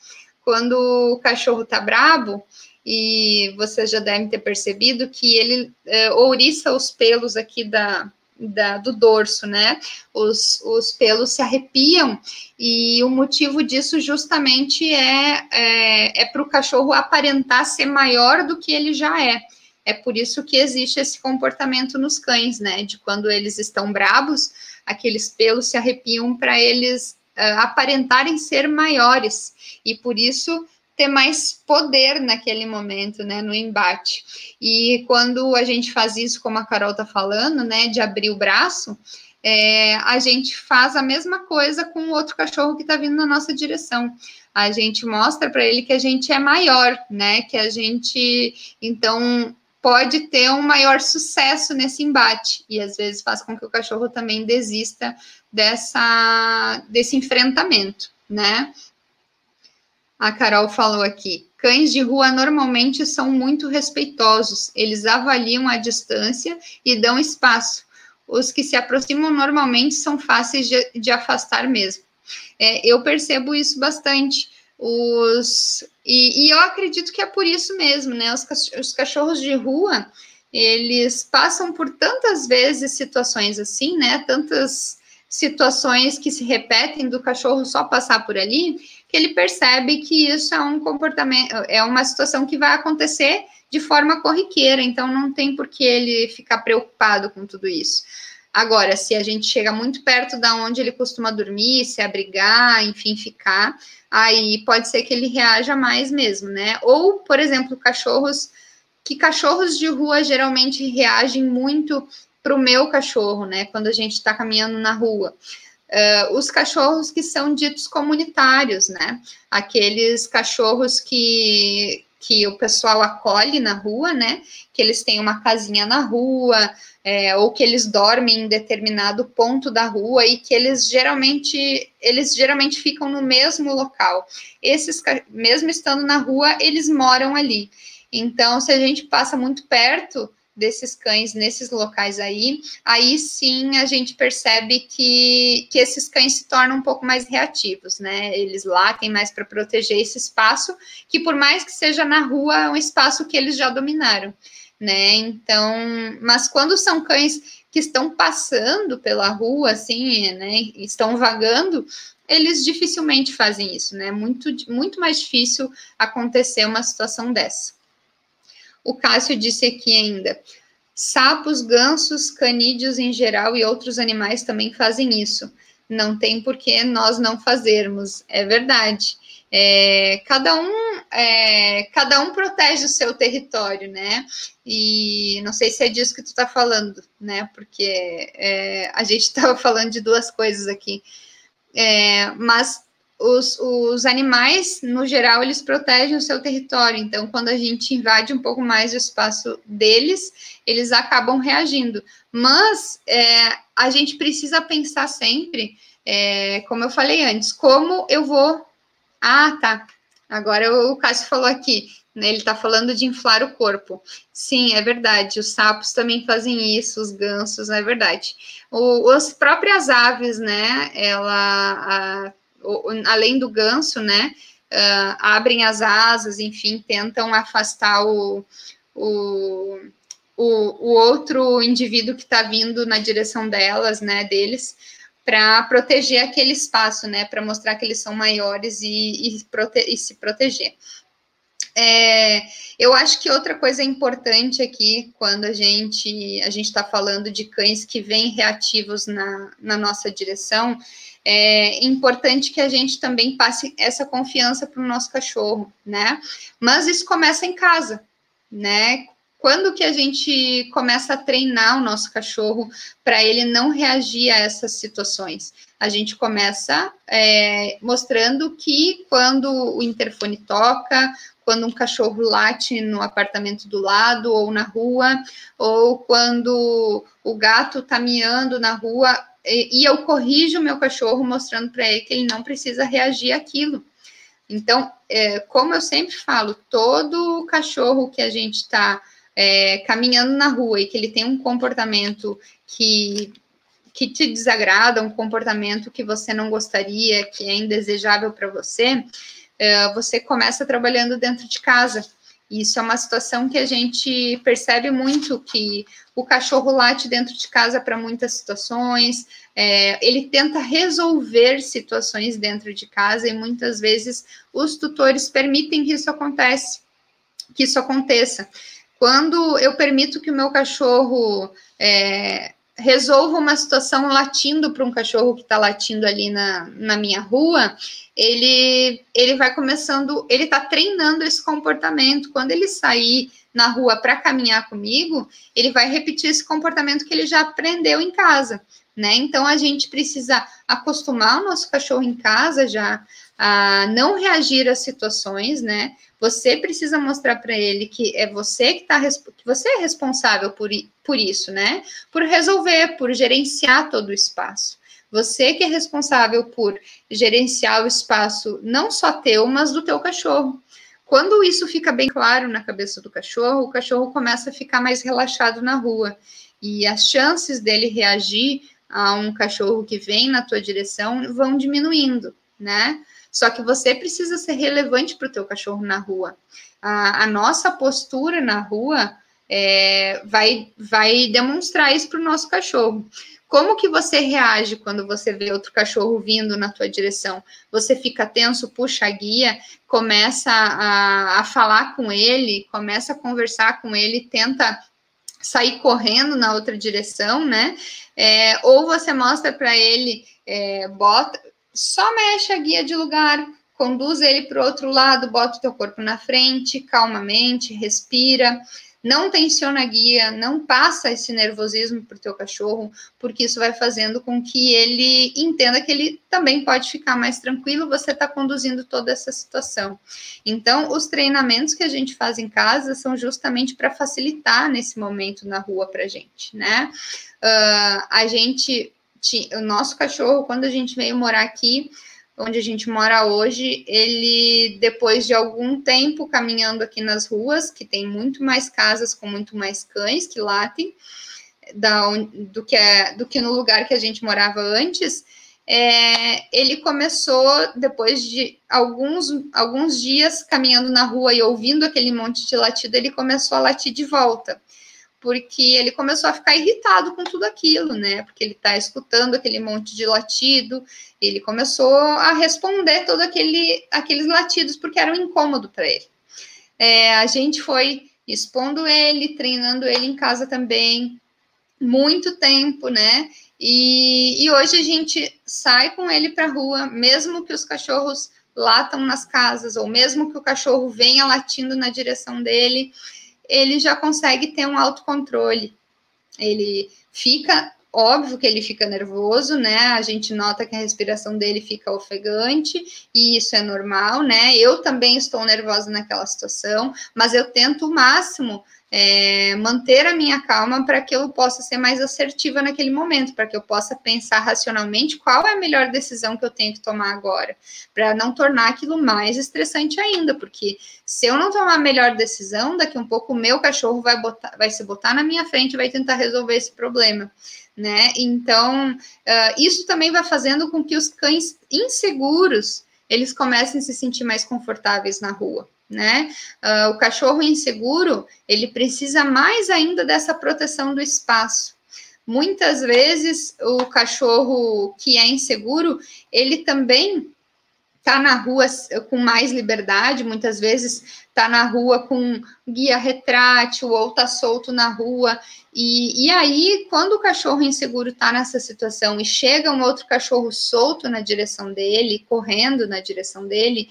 Speaker 1: Quando o cachorro tá brabo, e vocês já devem ter percebido que ele é, ouriça os pelos aqui da, da, do dorso, né? Os, os pelos se arrepiam, e o motivo disso justamente é, é, é para o cachorro aparentar ser maior do que ele já é. É por isso que existe esse comportamento nos cães, né? De quando eles estão bravos, aqueles pelos se arrepiam para eles uh, aparentarem ser maiores. E por isso ter mais poder naquele momento, né, no embate. E quando a gente faz isso, como a Carol tá falando, né, de abrir o braço, é, a gente faz a mesma coisa com outro cachorro que está vindo na nossa direção. A gente mostra para ele que a gente é maior, né, que a gente, então, pode ter um maior sucesso nesse embate e às vezes faz com que o cachorro também desista dessa desse enfrentamento, né? A Carol falou aqui: cães de rua normalmente são muito respeitosos, eles avaliam a distância e dão espaço. Os que se aproximam normalmente são fáceis de, de afastar mesmo. É, eu percebo isso bastante. Os, e, e, eu acredito que é por isso mesmo, né? Os, os cachorros de rua eles passam por tantas vezes situações assim, né? Tantas situações que se repetem do cachorro só passar por ali, que ele percebe que isso é um comportamento, é uma situação que vai acontecer de forma corriqueira, então não tem por que ele ficar preocupado com tudo isso. Agora, se a gente chega muito perto da onde ele costuma dormir, se abrigar, enfim, ficar, aí pode ser que ele reaja mais mesmo, né? Ou, por exemplo, cachorros que cachorros de rua geralmente reagem muito para o meu cachorro, né? Quando a gente está caminhando na rua uh, os cachorros que são ditos comunitários, né? Aqueles cachorros que, que o pessoal acolhe na rua, né? Que eles têm uma casinha na rua, é, ou que eles dormem em determinado ponto da rua e que eles geralmente eles geralmente ficam no mesmo local. Esses, mesmo estando na rua, eles moram ali. Então, se a gente passa muito perto desses cães nesses locais aí, aí sim a gente percebe que, que esses cães se tornam um pouco mais reativos, né? Eles latem mais para proteger esse espaço, que por mais que seja na rua, é um espaço que eles já dominaram, né? Então, mas quando são cães que estão passando pela rua, assim, né? Estão vagando, eles dificilmente fazem isso, né? Muito, muito mais difícil acontecer uma situação dessa. O Cássio disse aqui ainda: sapos, gansos, canídeos em geral e outros animais também fazem isso. Não tem por que nós não fazermos. É verdade. É, cada um é, cada um protege o seu território, né? E não sei se é disso que tu está falando, né? Porque é, a gente estava falando de duas coisas aqui. É, mas os, os animais, no geral, eles protegem o seu território. Então, quando a gente invade um pouco mais o espaço deles, eles acabam reagindo. Mas é, a gente precisa pensar sempre, é, como eu falei antes, como eu vou. Ah, tá. Agora o Cássio falou aqui, né, ele está falando de inflar o corpo. Sim, é verdade. Os sapos também fazem isso, os gansos, é verdade. O, as próprias aves, né? Ela. A, além do ganso, né, uh, abrem as asas, enfim, tentam afastar o, o, o, o outro indivíduo que está vindo na direção delas, né, deles, para proteger aquele espaço, né, para mostrar que eles são maiores e, e, prote e se proteger. É, eu acho que outra coisa importante aqui, quando a gente a gente está falando de cães que vêm reativos na, na nossa direção, é importante que a gente também passe essa confiança para o nosso cachorro, né? Mas isso começa em casa, né? Quando que a gente começa a treinar o nosso cachorro para ele não reagir a essas situações? A gente começa é, mostrando que quando o interfone toca, quando um cachorro late no apartamento do lado ou na rua, ou quando o gato está miando na rua, e, eu corrijo o meu cachorro mostrando para ele que ele não precisa reagir àquilo. Então, é, como eu sempre falo, todo cachorro que a gente está é, caminhando na rua e que ele tem um comportamento que, que te desagrada, um comportamento que você não gostaria, que é indesejável para você, é, você começa trabalhando dentro de casa. Isso é uma situação que a gente percebe muito que o cachorro late dentro de casa para muitas situações, é, ele tenta resolver situações dentro de casa e muitas vezes os tutores permitem que isso acontece, que isso aconteça. Quando eu permito que o meu cachorro é, resolva uma situação latindo para um cachorro que está latindo ali na, na minha rua, ele, ele vai começando, ele está treinando esse comportamento. Quando ele sair na rua para caminhar comigo, ele vai repetir esse comportamento que ele já aprendeu em casa, né? Então a gente precisa acostumar o nosso cachorro em casa já a não reagir às situações, né? Você precisa mostrar para ele que é você que tá que você é responsável por, por isso, né? Por resolver, por gerenciar todo o espaço. Você que é responsável por gerenciar o espaço não só teu, mas do teu cachorro. Quando isso fica bem claro na cabeça do cachorro, o cachorro começa a ficar mais relaxado na rua. E as chances dele reagir a um cachorro que vem na tua direção vão diminuindo, né? Só que você precisa ser relevante para o teu cachorro na rua. A, a nossa postura na rua é, vai, vai demonstrar isso para o nosso cachorro. Como que você reage quando você vê outro cachorro vindo na tua direção? Você fica tenso, puxa a guia, começa a, a falar com ele, começa a conversar com ele, tenta sair correndo na outra direção, né? É, ou você mostra para ele, é, bota, só mexe a guia de lugar, conduz ele para o outro lado, bota o teu corpo na frente, calmamente, respira não tensiona a guia, não passa esse nervosismo para o teu cachorro, porque isso vai fazendo com que ele entenda que ele também pode ficar mais tranquilo, você está conduzindo toda essa situação. Então, os treinamentos que a gente faz em casa são justamente para facilitar nesse momento na rua para a gente, né? Uh, a gente, o nosso cachorro, quando a gente veio morar aqui, onde a gente mora hoje, ele, depois de algum tempo caminhando aqui nas ruas, que tem muito mais casas com muito mais cães que latem, da, do, que é, do que no lugar que a gente morava antes, é, ele começou, depois de alguns, alguns dias caminhando na rua e ouvindo aquele monte de latido, ele começou a latir de volta porque ele começou a ficar irritado com tudo aquilo, né? Porque ele está escutando aquele monte de latido, ele começou a responder todos aquele, aqueles latidos, porque era um incômodo para ele. É, a gente foi expondo ele, treinando ele em casa também, muito tempo, né? E, e hoje a gente sai com ele para rua, mesmo que os cachorros latam nas casas, ou mesmo que o cachorro venha latindo na direção dele, ele já consegue ter um autocontrole. Ele fica, óbvio que ele fica nervoso, né? A gente nota que a respiração dele fica ofegante, e isso é normal, né? Eu também estou nervosa naquela situação, mas eu tento o máximo é, manter a minha calma para que eu possa ser mais assertiva naquele momento, para que eu possa pensar racionalmente qual é a melhor decisão que eu tenho que tomar agora, para não tornar aquilo mais estressante ainda, porque se eu não tomar a melhor decisão, daqui um pouco o meu cachorro vai, botar, vai se botar na minha frente e vai tentar resolver esse problema. Né? Então, uh, isso também vai fazendo com que os cães inseguros eles comecem a se sentir mais confortáveis na rua né? Uh, o cachorro inseguro, ele precisa mais ainda dessa proteção do espaço. Muitas vezes, o cachorro que é inseguro, ele também está na rua com mais liberdade, muitas vezes está na rua com guia retrátil ou está solto na rua. E, e aí, quando o cachorro inseguro está nessa situação e chega um outro cachorro solto na direção dele, correndo na direção dele,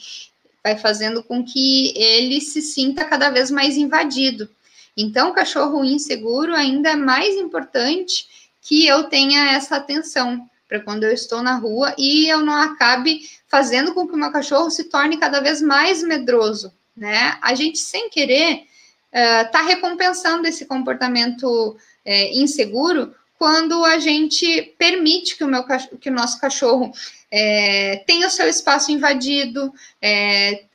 Speaker 1: vai fazendo com que ele se sinta cada vez mais invadido. Então, o cachorro inseguro ainda é mais importante que eu tenha essa atenção para quando eu estou na rua e eu não acabe fazendo com que o meu cachorro se torne cada vez mais medroso, né? A gente, sem querer, está uh, recompensando esse comportamento uh, inseguro quando a gente permite que o, meu, que o nosso cachorro é, tenha o seu espaço invadido, é,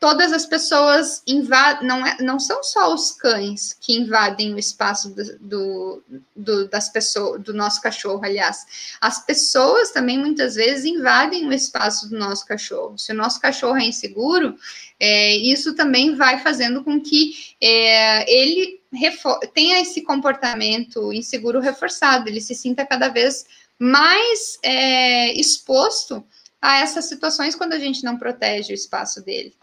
Speaker 1: todas as pessoas invadem, não, é, não são só os cães que invadem o espaço do, do, do, das pessoas, do nosso cachorro, aliás. As pessoas também muitas vezes invadem o espaço do nosso cachorro. Se o nosso cachorro é inseguro, é, isso também vai fazendo com que é, ele tenha esse comportamento inseguro reforçado, ele se sinta cada vez mais é, exposto a essas situações quando a gente não protege o espaço dele.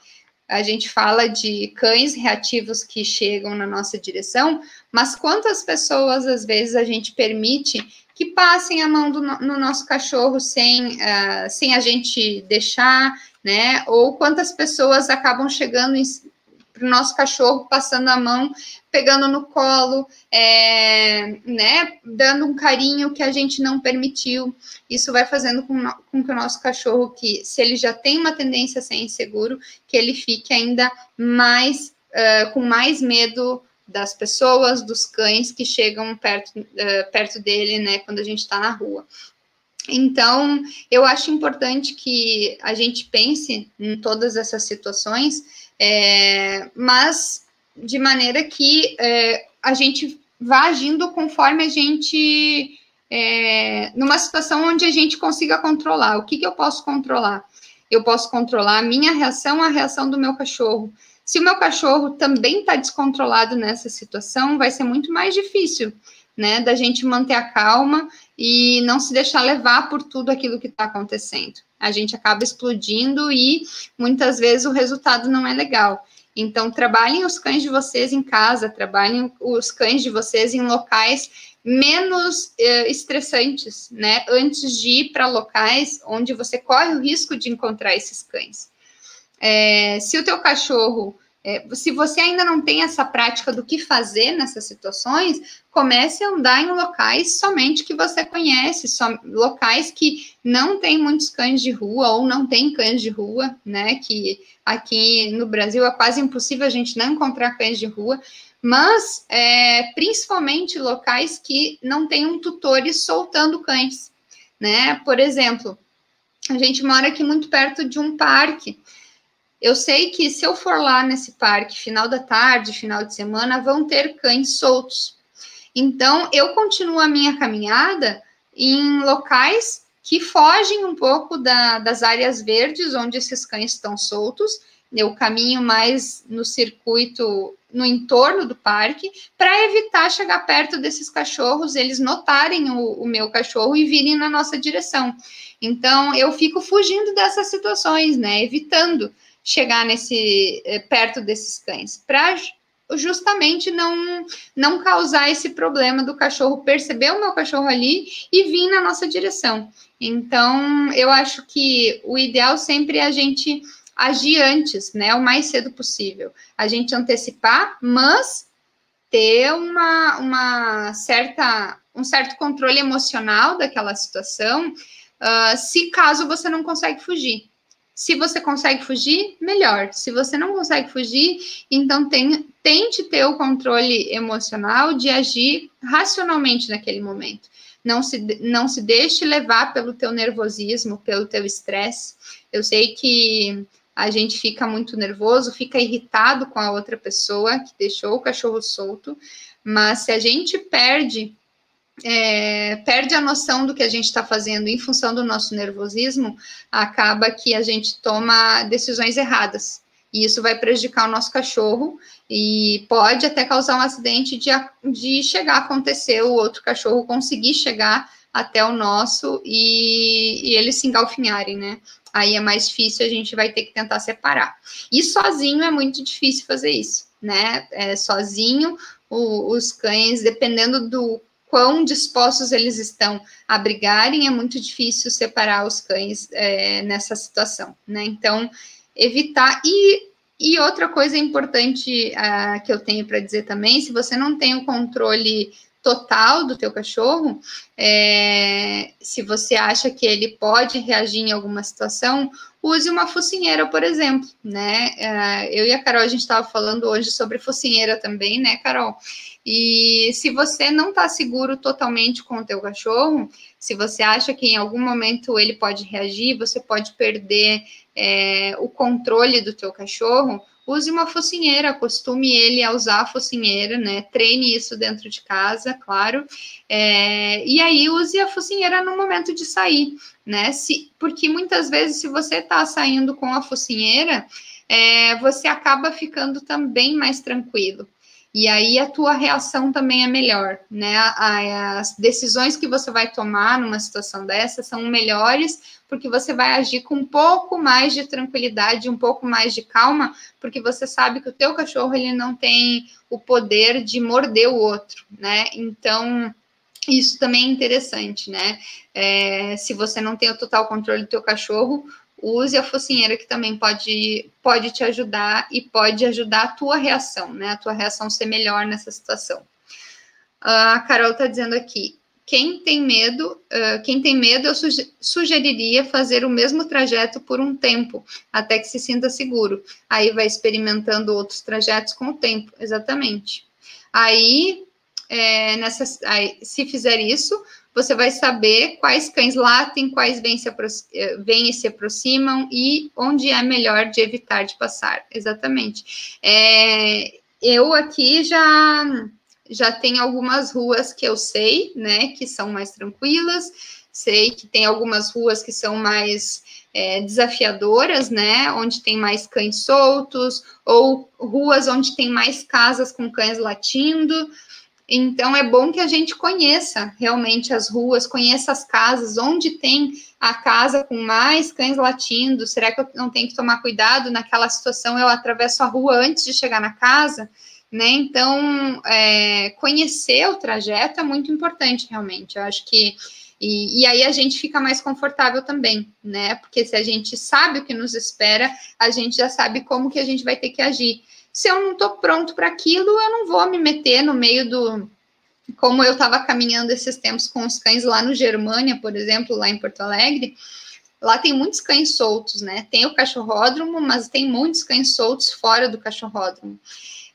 Speaker 1: A gente fala de cães reativos que chegam na nossa direção, mas quantas pessoas às vezes a gente permite que passem a mão do, no nosso cachorro sem, uh, sem a gente deixar, né? Ou quantas pessoas acabam chegando para o nosso cachorro passando a mão, pegando no colo, é, né, dando um carinho que a gente não permitiu. Isso vai fazendo com, com, que o nosso cachorro, que se ele já tem uma tendência a ser inseguro, que ele fique ainda mais uh, com mais medo das pessoas, dos cães que chegam perto, uh, perto dele, né, quando a gente está na rua. Então, eu acho importante que a gente pense em todas essas situações é, mas de maneira que é, a gente vá agindo conforme a gente. É, numa situação onde a gente consiga controlar. O que, que eu posso controlar? Eu posso controlar a minha reação, a reação do meu cachorro. Se o meu cachorro também está descontrolado nessa situação, vai ser muito mais difícil, né, da gente manter a calma e não se deixar levar por tudo aquilo que está acontecendo a gente acaba explodindo e muitas vezes o resultado não é legal. Então, trabalhem os cães de vocês em casa, trabalhem os cães de vocês em locais menos eh, estressantes, né? Antes de ir para locais onde você corre o risco de encontrar esses cães. É, se o teu cachorro é, se você ainda não tem essa prática do que fazer nessas situações, comece a andar em locais somente que você conhece, só, locais que não tem muitos cães de rua ou não tem cães de rua, né? Que aqui no Brasil é quase impossível a gente não encontrar cães de rua, mas é, principalmente locais que não tenham tutores soltando cães, né? Por exemplo, a gente mora aqui muito perto de um parque. Eu sei que se eu for lá nesse parque, final da tarde, final de semana, vão ter cães soltos. Então, eu continuo a minha caminhada em locais que fogem um pouco da, das áreas verdes onde esses cães estão soltos. Eu caminho mais no circuito, no entorno do parque, para evitar chegar perto desses cachorros, eles notarem o, o meu cachorro e virem na nossa direção. Então, eu fico fugindo dessas situações, né? Evitando chegar nesse eh, perto desses cães, para justamente não não causar esse problema do cachorro perceber o meu cachorro ali e vir na nossa direção. Então, eu acho que o ideal sempre é a gente agir antes, né, o mais cedo possível. A gente antecipar, mas ter uma, uma certa um certo controle emocional daquela situação, uh, se caso você não consegue fugir. Se você consegue fugir, melhor. Se você não consegue fugir, então tem, tente ter o controle emocional de agir racionalmente naquele momento. Não se, não se deixe levar pelo teu nervosismo, pelo teu estresse. Eu sei que a gente fica muito nervoso, fica irritado com a outra pessoa que deixou o cachorro solto, mas se a gente perde é, perde a noção do que a gente está fazendo em função do nosso nervosismo, acaba que a gente toma decisões erradas. E isso vai prejudicar o nosso cachorro e pode até causar um acidente de, de chegar a acontecer, o outro cachorro conseguir chegar até o nosso e, e eles se engalfinharem, né? Aí é mais difícil, a gente vai ter que tentar separar. E sozinho é muito difícil fazer isso, né? É, sozinho, o, os cães, dependendo do quão dispostos eles estão a brigarem, é muito difícil separar os cães é, nessa situação, né? Então, evitar. E, e outra coisa importante uh, que eu tenho para dizer também, se você não tem o controle total do teu cachorro, é, se você acha que ele pode reagir em alguma situação, use uma focinheira, por exemplo, né? É, eu e a Carol, a gente estava falando hoje sobre focinheira também, né, Carol? E se você não está seguro totalmente com o teu cachorro, se você acha que em algum momento ele pode reagir, você pode perder é, o controle do teu cachorro, use uma focinheira, acostume ele a usar a focinheira, né? Treine isso dentro de casa, claro. É, e aí use a focinheira no momento de sair, né? Se, porque muitas vezes, se você está saindo com a focinheira, é, você acaba ficando também mais tranquilo. E aí a tua reação também é melhor, né? As decisões que você vai tomar numa situação dessa são melhores, porque você vai agir com um pouco mais de tranquilidade, um pouco mais de calma, porque você sabe que o teu cachorro ele não tem o poder de morder o outro, né? Então isso também é interessante, né? É, se você não tem o total controle do teu cachorro, use a focinheira que também pode, pode te ajudar e pode ajudar a tua reação, né? A tua reação ser melhor nessa situação. A Carol está dizendo aqui, quem tem medo, uh, quem tem medo, eu sugeriria fazer o mesmo trajeto por um tempo, até que se sinta seguro. Aí vai experimentando outros trajetos com o tempo, exatamente. Aí, é, nessa, aí se fizer isso, você vai saber quais cães latem, quais vêm, se eh, vêm e se aproximam e onde é melhor de evitar de passar. Exatamente. É, eu aqui já já tenho algumas ruas que eu sei, né, que são mais tranquilas. Sei que tem algumas ruas que são mais é, desafiadoras, né, onde tem mais cães soltos, ou ruas onde tem mais casas com cães latindo. Então é bom que a gente conheça realmente as ruas, conheça as casas, onde tem a casa com mais cães latindo. Será que eu não tenho que tomar cuidado naquela situação? Eu atravesso a rua antes de chegar na casa, né? Então é, conhecer o trajeto é muito importante, realmente. Eu acho que e, e, aí a gente fica mais confortável também, né? Porque se a gente sabe o que nos espera, a gente já sabe como que a gente vai ter que agir. Se eu não estou pronto para aquilo, eu não vou me meter no meio do. Como eu estava caminhando esses tempos com os cães lá no Germânia, por exemplo, lá em Porto Alegre, lá tem muitos cães soltos, né? Tem o cachorródromo, mas tem muitos cães soltos fora do cachorródromo.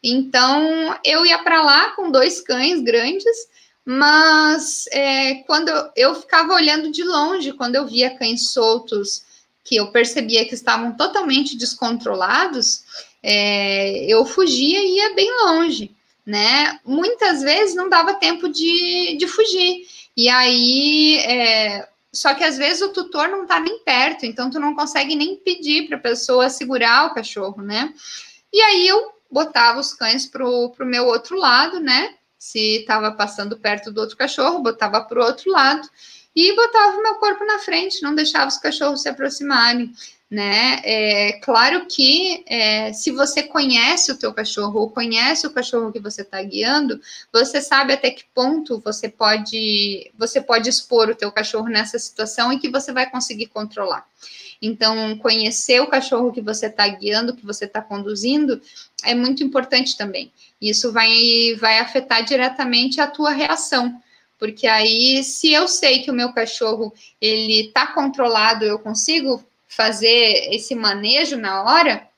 Speaker 1: Então, eu ia para lá com dois cães grandes, mas é, quando eu, eu ficava olhando de longe, quando eu via cães soltos que eu percebia que estavam totalmente descontrolados, é, eu fugia e ia bem longe, né? Muitas vezes não dava tempo de, de fugir. E aí, é, só que às vezes o tutor não está nem perto, então tu não consegue nem pedir para a pessoa segurar o cachorro, né? E aí eu botava os cães pro, pro meu outro lado, né? Se estava passando perto do outro cachorro, botava para o outro lado e botava o meu corpo na frente, não deixava os cachorros se aproximarem, né? É claro que é, se você conhece o teu cachorro ou conhece o cachorro que você está guiando, você sabe até que ponto você pode você pode expor o teu cachorro nessa situação e que você vai conseguir controlar. Então, conhecer o cachorro que você está guiando, que você está conduzindo, é muito importante também. Isso vai, vai afetar diretamente a tua reação. Porque aí, se eu sei que o meu cachorro ele está controlado, eu consigo fazer esse manejo na hora,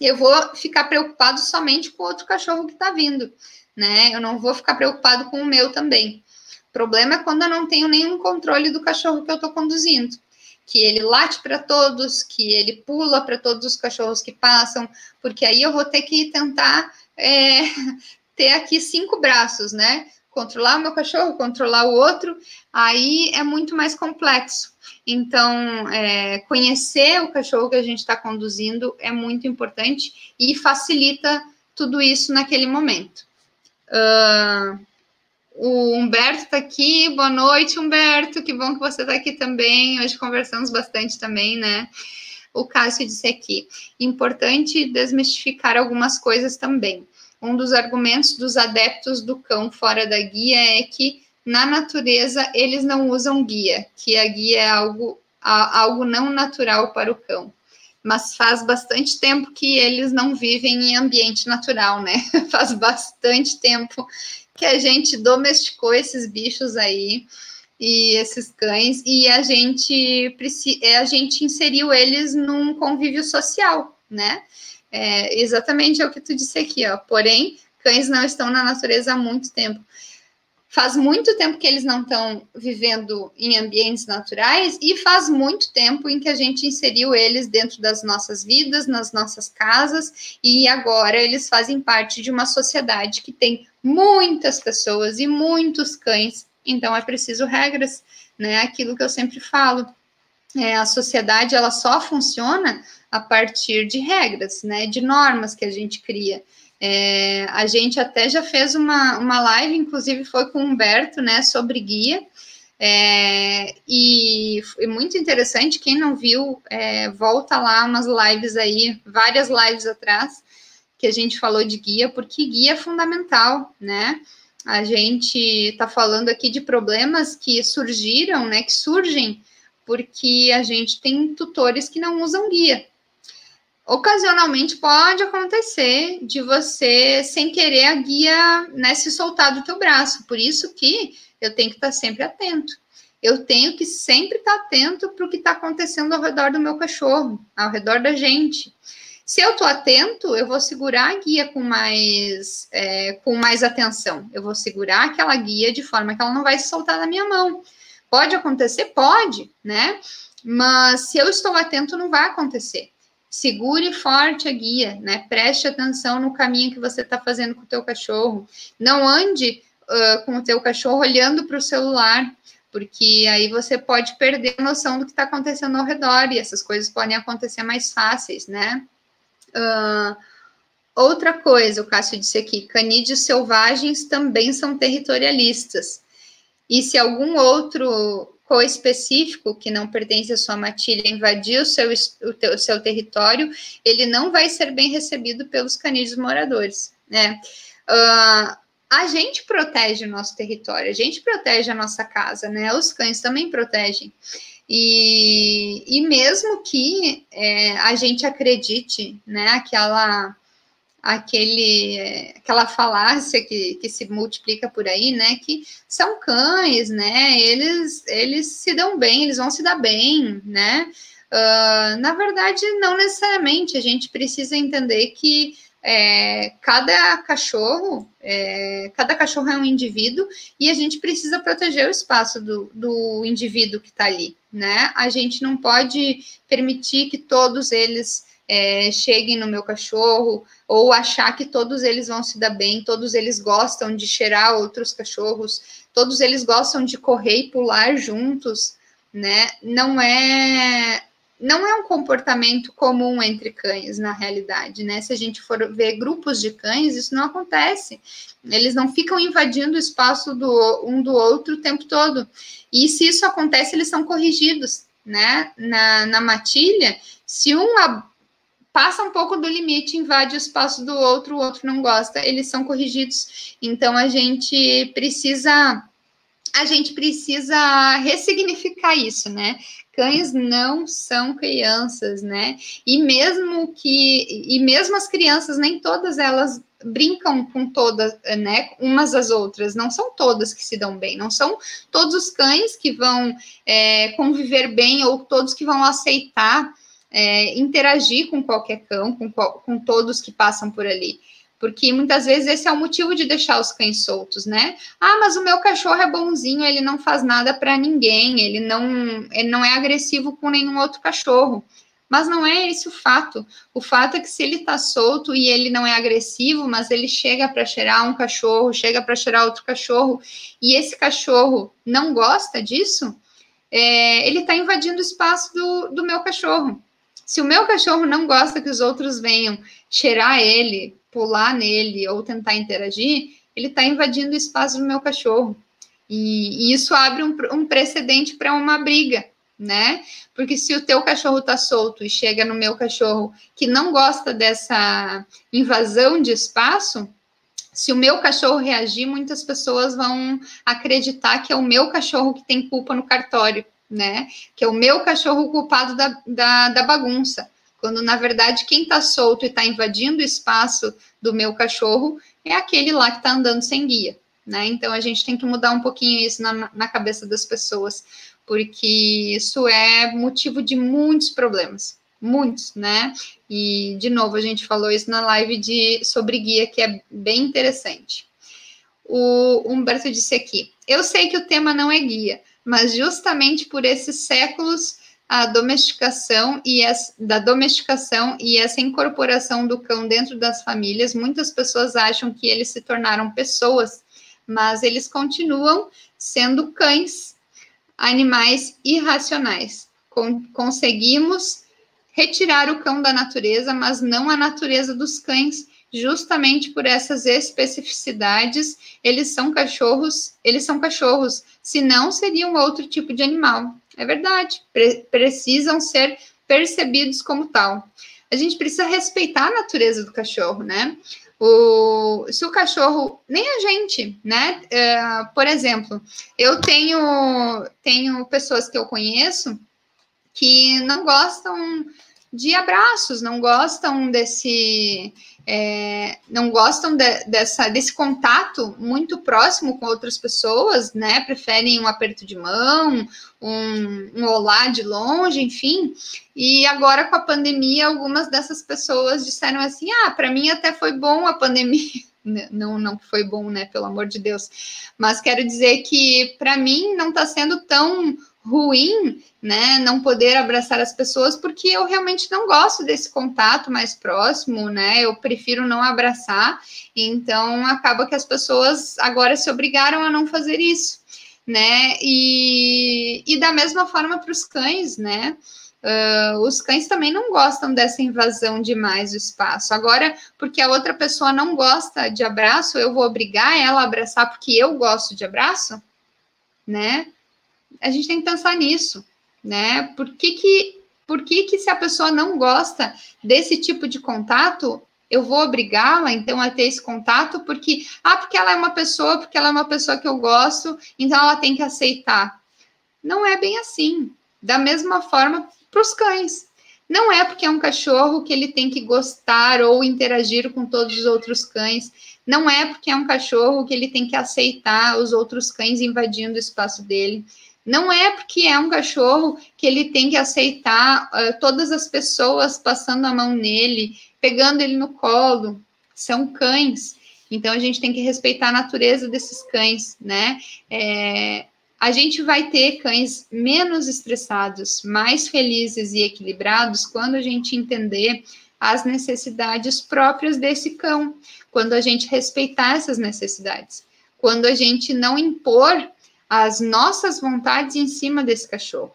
Speaker 1: eu vou ficar preocupado somente com o outro cachorro que está vindo, né? Eu não vou ficar preocupado com o meu também. O problema é quando eu não tenho nenhum controle do cachorro que eu estou conduzindo. Que ele late para todos, que ele pula para todos os cachorros que passam, porque aí eu vou ter que tentar é, ter aqui cinco braços, né? Controlar o meu cachorro, controlar o outro, aí é muito mais complexo. Então, é, conhecer o cachorro que a gente está conduzindo é muito importante e facilita tudo isso naquele momento. Uh, o Humberto está aqui, boa noite, Humberto, que bom que você está aqui também. Hoje conversamos bastante também, né? O Cássio disse aqui: importante desmistificar algumas coisas também um dos argumentos dos adeptos do cão fora da guia é que na natureza eles não usam guia, que a guia é algo, algo não natural para o cão. Mas faz bastante tempo que eles não vivem em ambiente natural, né? faz bastante tempo que a gente domesticou esses bichos aí e esses cães e a gente a gente inseriu eles num convívio social, né? É, exatamente é o que tu disse aqui, ó. Porém, cães não estão na natureza há muito tempo. Faz muito tempo que eles não estão vivendo em ambientes naturais e faz muito tempo em que a gente inseriu eles dentro das nossas vidas, nas nossas casas, e agora eles fazem parte de uma sociedade que tem muitas pessoas e muitos cães, então é preciso regras, né? Aquilo que eu sempre falo. É, a sociedade ela só funciona a partir de regras, né, de normas que a gente cria. É, a gente até já fez uma, uma live, inclusive foi com o Humberto, né, sobre guia, é, e foi muito interessante, quem não viu, é, volta lá umas lives aí, várias lives atrás, que a gente falou de guia, porque guia é fundamental, né, a gente está falando aqui de problemas que surgiram, né, que surgem porque a gente tem tutores que não usam guia, Ocasionalmente pode acontecer de você, sem querer, a guia né, se soltar do teu braço. Por isso que eu tenho que estar sempre atento. Eu tenho que sempre estar atento para o que está acontecendo ao redor do meu cachorro, ao redor da gente. Se eu estou atento, eu vou segurar a guia com mais, é, com mais atenção. Eu vou segurar aquela guia de forma que ela não vai se soltar da minha mão. Pode acontecer? Pode, né? Mas se eu estou atento, não vai acontecer segure forte a guia, né? Preste atenção no caminho que você está fazendo com o teu cachorro. Não ande uh, com o teu cachorro olhando para o celular, porque aí você pode perder a noção do que está acontecendo ao redor e essas coisas podem acontecer mais fáceis, né? Uh, outra coisa, o Cássio disse aqui: canídeos selvagens também são territorialistas. E se algum outro co-específico que não pertence à sua matilha invadir o seu, o, o seu território, ele não vai ser bem recebido pelos canídeos moradores, né? Uh, a gente protege o nosso território, a gente protege a nossa casa, né? Os cães também protegem. E, e mesmo que é, a gente acredite, né, aquela aquele aquela falácia que, que se multiplica por aí, né? Que são cães, né? Eles eles se dão bem, eles vão se dar bem, né? Uh, na verdade, não necessariamente. A gente precisa entender que é, cada cachorro, é, cada cachorro é um indivíduo e a gente precisa proteger o espaço do, do indivíduo que está ali, né? A gente não pode permitir que todos eles é, cheguem no meu cachorro ou achar que todos eles vão se dar bem, todos eles gostam de cheirar outros cachorros, todos eles gostam de correr e pular juntos, né? Não é não é um comportamento comum entre cães, na realidade, né? Se a gente for ver grupos de cães, isso não acontece. Eles não ficam invadindo o espaço do um do outro o tempo todo. E se isso acontece, eles são corrigidos, né? Na, na matilha, se um passa um pouco do limite, invade o espaço do outro, o outro não gosta, eles são corrigidos. Então a gente precisa a gente precisa ressignificar isso, né? Cães não são crianças, né? E mesmo que e mesmo as crianças nem todas elas brincam com todas, né? Umas às outras. Não são todas que se dão bem. Não são todos os cães que vão é, conviver bem ou todos que vão aceitar é, interagir com qualquer cão, com, com todos que passam por ali porque muitas vezes esse é o motivo de deixar os cães soltos, né? Ah, mas o meu cachorro é bonzinho, ele não faz nada para ninguém, ele não, ele não é agressivo com nenhum outro cachorro. Mas não é esse o fato. O fato é que se ele está solto e ele não é agressivo, mas ele chega para cheirar um cachorro, chega para cheirar outro cachorro, e esse cachorro não gosta disso, é, ele está invadindo o espaço do, do meu cachorro. Se o meu cachorro não gosta que os outros venham cheirar ele, pular nele ou tentar interagir, ele está invadindo o espaço do meu cachorro. E, e isso abre um, um precedente para uma briga, né? Porque se o teu cachorro está solto e chega no meu cachorro que não gosta dessa invasão de espaço, se o meu cachorro reagir, muitas pessoas vão acreditar que é o meu cachorro que tem culpa no cartório, né? Que é o meu cachorro culpado da, da, da bagunça quando na verdade quem está solto e está invadindo o espaço do meu cachorro é aquele lá que está andando sem guia, né? Então a gente tem que mudar um pouquinho isso na, na cabeça das pessoas, porque isso é motivo de muitos problemas, muitos, né? E de novo a gente falou isso na live de sobre guia que é bem interessante. O Humberto disse aqui: eu sei que o tema não é guia, mas justamente por esses séculos a domesticação e essa, da domesticação e essa incorporação do cão dentro das famílias, muitas pessoas acham que eles se tornaram pessoas, mas eles continuam sendo cães, animais irracionais. Con conseguimos retirar o cão da natureza, mas não a natureza dos cães, justamente por essas especificidades, eles são cachorros, eles são cachorros, senão seriam outro tipo de animal. É verdade, pre precisam ser percebidos como tal. A gente precisa respeitar a natureza do cachorro, né? O, se o cachorro, nem a gente, né? É, por exemplo, eu tenho, tenho pessoas que eu conheço que não gostam de abraços, não gostam desse é, não gostam de, dessa, desse contato muito próximo com outras pessoas, né? Preferem um aperto de mão, um, um olá de longe, enfim. E agora com a pandemia, algumas dessas pessoas disseram assim: ah, para mim até foi bom a pandemia. Não, não foi bom, né? Pelo amor de Deus. Mas quero dizer que para mim não está sendo tão ruim, né, não poder abraçar as pessoas, porque eu realmente não gosto desse contato mais próximo, né, eu prefiro não abraçar, então acaba que as pessoas agora se obrigaram a não fazer isso, né, e, e da mesma forma para os cães, né, Uh, os cães também não gostam dessa invasão demais do espaço. Agora, porque a outra pessoa não gosta de abraço, eu vou obrigar ela a abraçar porque eu gosto de abraço, né? A gente tem que pensar nisso, né? Por que que, por que, que se a pessoa não gosta desse tipo de contato, eu vou obrigá-la, então, a ter esse contato, porque, ah, porque ela é uma pessoa, porque ela é uma pessoa que eu gosto, então ela tem que aceitar. Não é bem assim. Da mesma forma para os cães. Não é porque é um cachorro que ele tem que gostar ou interagir com todos os outros cães. Não é porque é um cachorro que ele tem que aceitar os outros cães invadindo o espaço dele. Não é porque é um cachorro que ele tem que aceitar uh, todas as pessoas passando a mão nele, pegando ele no colo. São cães. Então a gente tem que respeitar a natureza desses cães, né? É, a gente vai ter cães menos estressados, mais felizes e equilibrados quando a gente entender as necessidades próprias desse cão, quando a gente respeitar essas necessidades, quando a gente não impor as nossas vontades em cima desse cachorro.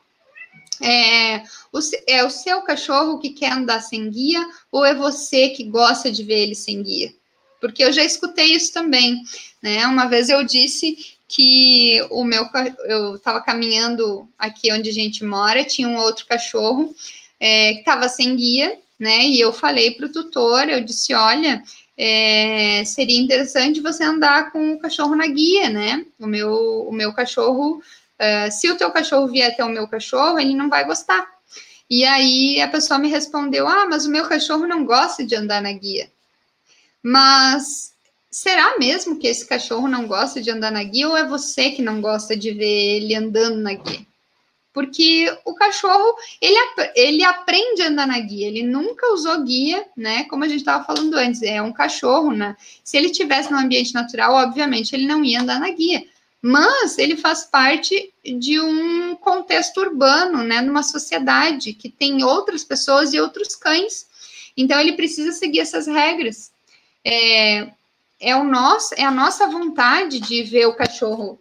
Speaker 1: É o, é o seu cachorro que quer andar sem guia ou é você que gosta de ver ele sem guia? Porque eu já escutei isso também, né? Uma vez eu disse que o meu eu estava caminhando aqui onde a gente mora, tinha um outro cachorro é, que estava sem guia, né? E eu falei para o tutor, eu disse, olha, é, seria interessante você andar com o cachorro na guia, né? O meu, o meu cachorro, uh, se o teu cachorro vier até o meu cachorro, ele não vai gostar. E aí a pessoa me respondeu, ah, mas o meu cachorro não gosta de andar na guia. Mas será mesmo que esse cachorro não gosta de andar na guia ou é você que não gosta de ver ele andando na guia? Porque o cachorro, ele, ele aprende a andar na guia, ele nunca usou guia, né? Como a gente estava falando antes, é um cachorro, né? Se ele tivesse no ambiente natural, obviamente ele não ia andar na guia. Mas ele faz parte de um contexto urbano, né? Numa sociedade que tem outras pessoas e outros cães. Então ele precisa seguir essas regras. É, é, o nosso, é a nossa vontade de ver o cachorro.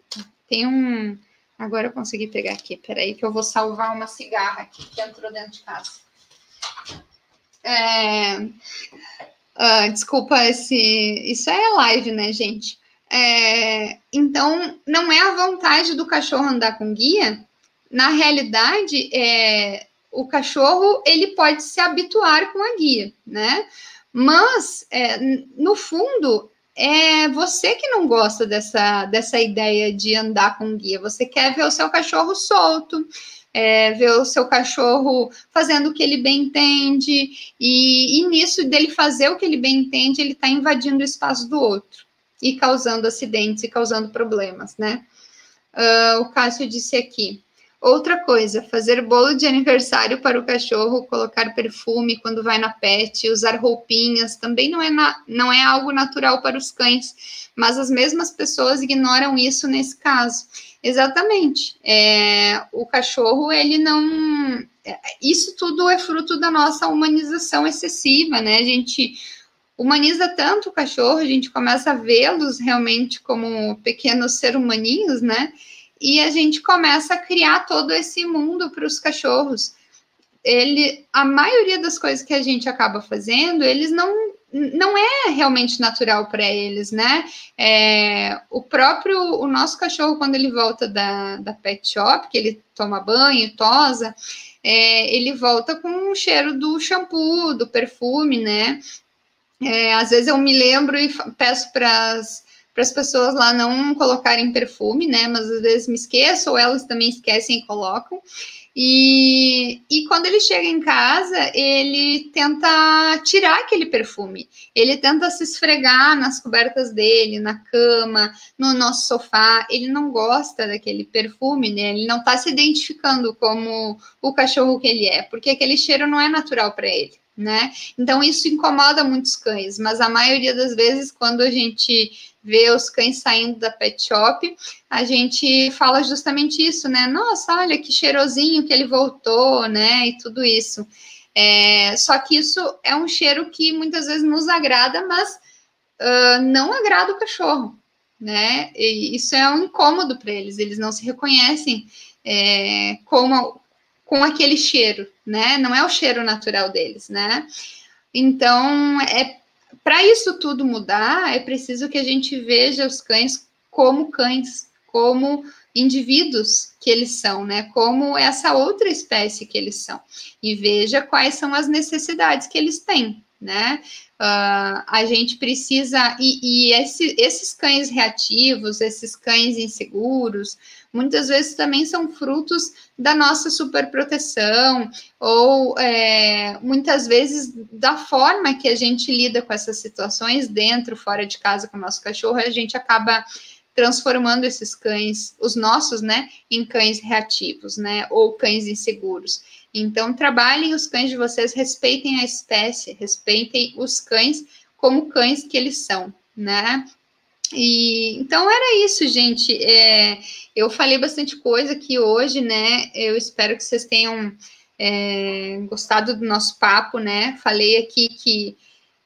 Speaker 1: Tem um. Agora eu consegui pegar aqui. Peraí, que eu vou salvar uma cigarra aqui que entrou dentro de casa. É, uh, desculpa, esse, isso é live, né, gente? É, então, não é a vontade do cachorro andar com guia. Na realidade, é, o cachorro ele pode se habituar com a guia, né? Mas, é, no fundo, é você que não gosta dessa, dessa ideia de andar com guia. Você quer ver o seu cachorro solto, é, ver o seu cachorro fazendo o que ele bem entende, e, e nisso dele fazer o que ele bem entende, ele está invadindo o espaço do outro e causando acidentes e causando problemas, né? Uh, o Cássio disse aqui. Outra coisa, fazer bolo de aniversário para o cachorro, colocar perfume quando vai na pet, usar roupinhas, também não é, na, não é algo natural para os cães, mas as mesmas pessoas ignoram isso nesse caso. Exatamente. É, o cachorro, ele não. É, isso tudo é fruto da nossa humanização excessiva, né? A gente humaniza tanto o cachorro, a gente começa a vê-los realmente como pequenos ser humaninhos, né? E a gente começa a criar todo esse mundo para os cachorros. Ele, a maioria das coisas que a gente acaba fazendo, eles não não é realmente natural para eles, né? É, o próprio, o nosso cachorro, quando ele volta da, da pet shop, que ele toma banho, tosa, é, ele volta com o cheiro do shampoo, do perfume, né? É, às vezes eu me lembro e peço para as para as pessoas lá não colocarem perfume, né? Mas às vezes me esqueço, ou elas também esquecem e colocam. E, e quando ele chega em casa, ele tenta tirar aquele perfume. Ele tenta se esfregar nas cobertas dele, na cama, no nosso sofá. Ele não gosta daquele perfume, né? Ele não está se identificando como o cachorro que ele é, porque aquele cheiro não é natural para ele. Né? Então isso incomoda muitos cães, mas a maioria das vezes, quando a gente vê os cães saindo da pet shop, a gente fala justamente isso, né? Nossa, olha que cheirosinho que ele voltou, né? E tudo isso. É, só que isso é um cheiro que muitas vezes nos agrada, mas uh, não agrada o cachorro, né? E isso é um incômodo para eles, eles não se reconhecem é, com, com aquele cheiro, né? Não é o cheiro natural deles, né? Então, é para isso tudo mudar, é preciso que a gente veja os cães como cães, como indivíduos que eles são, né? Como essa outra espécie que eles são. E veja quais são as necessidades que eles têm, né? Uh, a gente precisa. E, e esse, esses cães reativos, esses cães inseguros, muitas vezes também são frutos da nossa superproteção, ou é, muitas vezes da forma que a gente lida com essas situações dentro, fora de casa com o nosso cachorro, a gente acaba transformando esses cães, os nossos, né, em cães reativos, né, ou cães inseguros. Então, trabalhem os cães de vocês, respeitem a espécie, respeitem os cães como cães que eles são, né? E então era isso, gente. É, eu falei bastante coisa aqui hoje, né? Eu espero que vocês tenham é, gostado do nosso papo, né? Falei aqui que,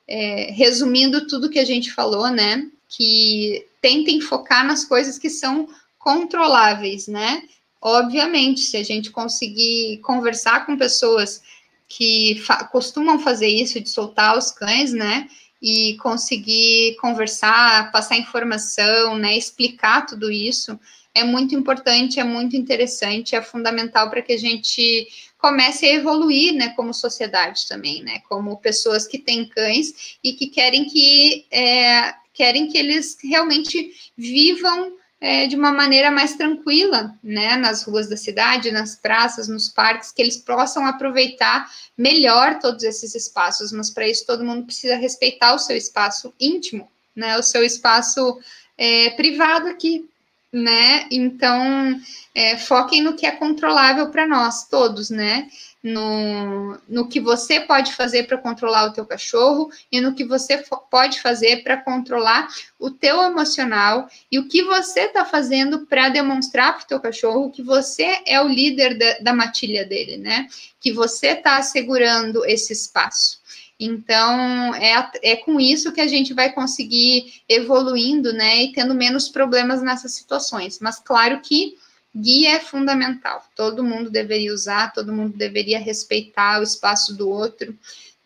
Speaker 1: é, resumindo tudo que a gente falou, né? Que tentem focar nas coisas que são controláveis, né? Obviamente, se a gente conseguir conversar com pessoas que fa costumam fazer isso, de soltar os cães, né? E conseguir conversar, passar informação, né? Explicar tudo isso é muito importante, é muito interessante, é fundamental para que a gente comece a evoluir, né, como sociedade também, né, como pessoas que têm cães e que querem que é, querem que eles realmente vivam é, de uma maneira mais tranquila, né, nas ruas da cidade, nas praças, nos parques, que eles possam aproveitar melhor todos esses espaços, mas para isso todo mundo precisa respeitar o seu espaço íntimo, né, o seu espaço é, privado aqui, né, então é, foquem no que é controlável para nós todos, né, no, no que você pode fazer para controlar o teu cachorro e no que você pode fazer para controlar o teu emocional e o que você está fazendo para demonstrar para o teu cachorro que você é o líder da, da matilha dele, né? Que você está assegurando esse espaço. Então, é, é com isso que a gente vai conseguir evoluindo, né, e tendo menos problemas nessas situações. Mas, claro que Guia é fundamental. Todo mundo deveria usar, todo mundo deveria respeitar o espaço do outro,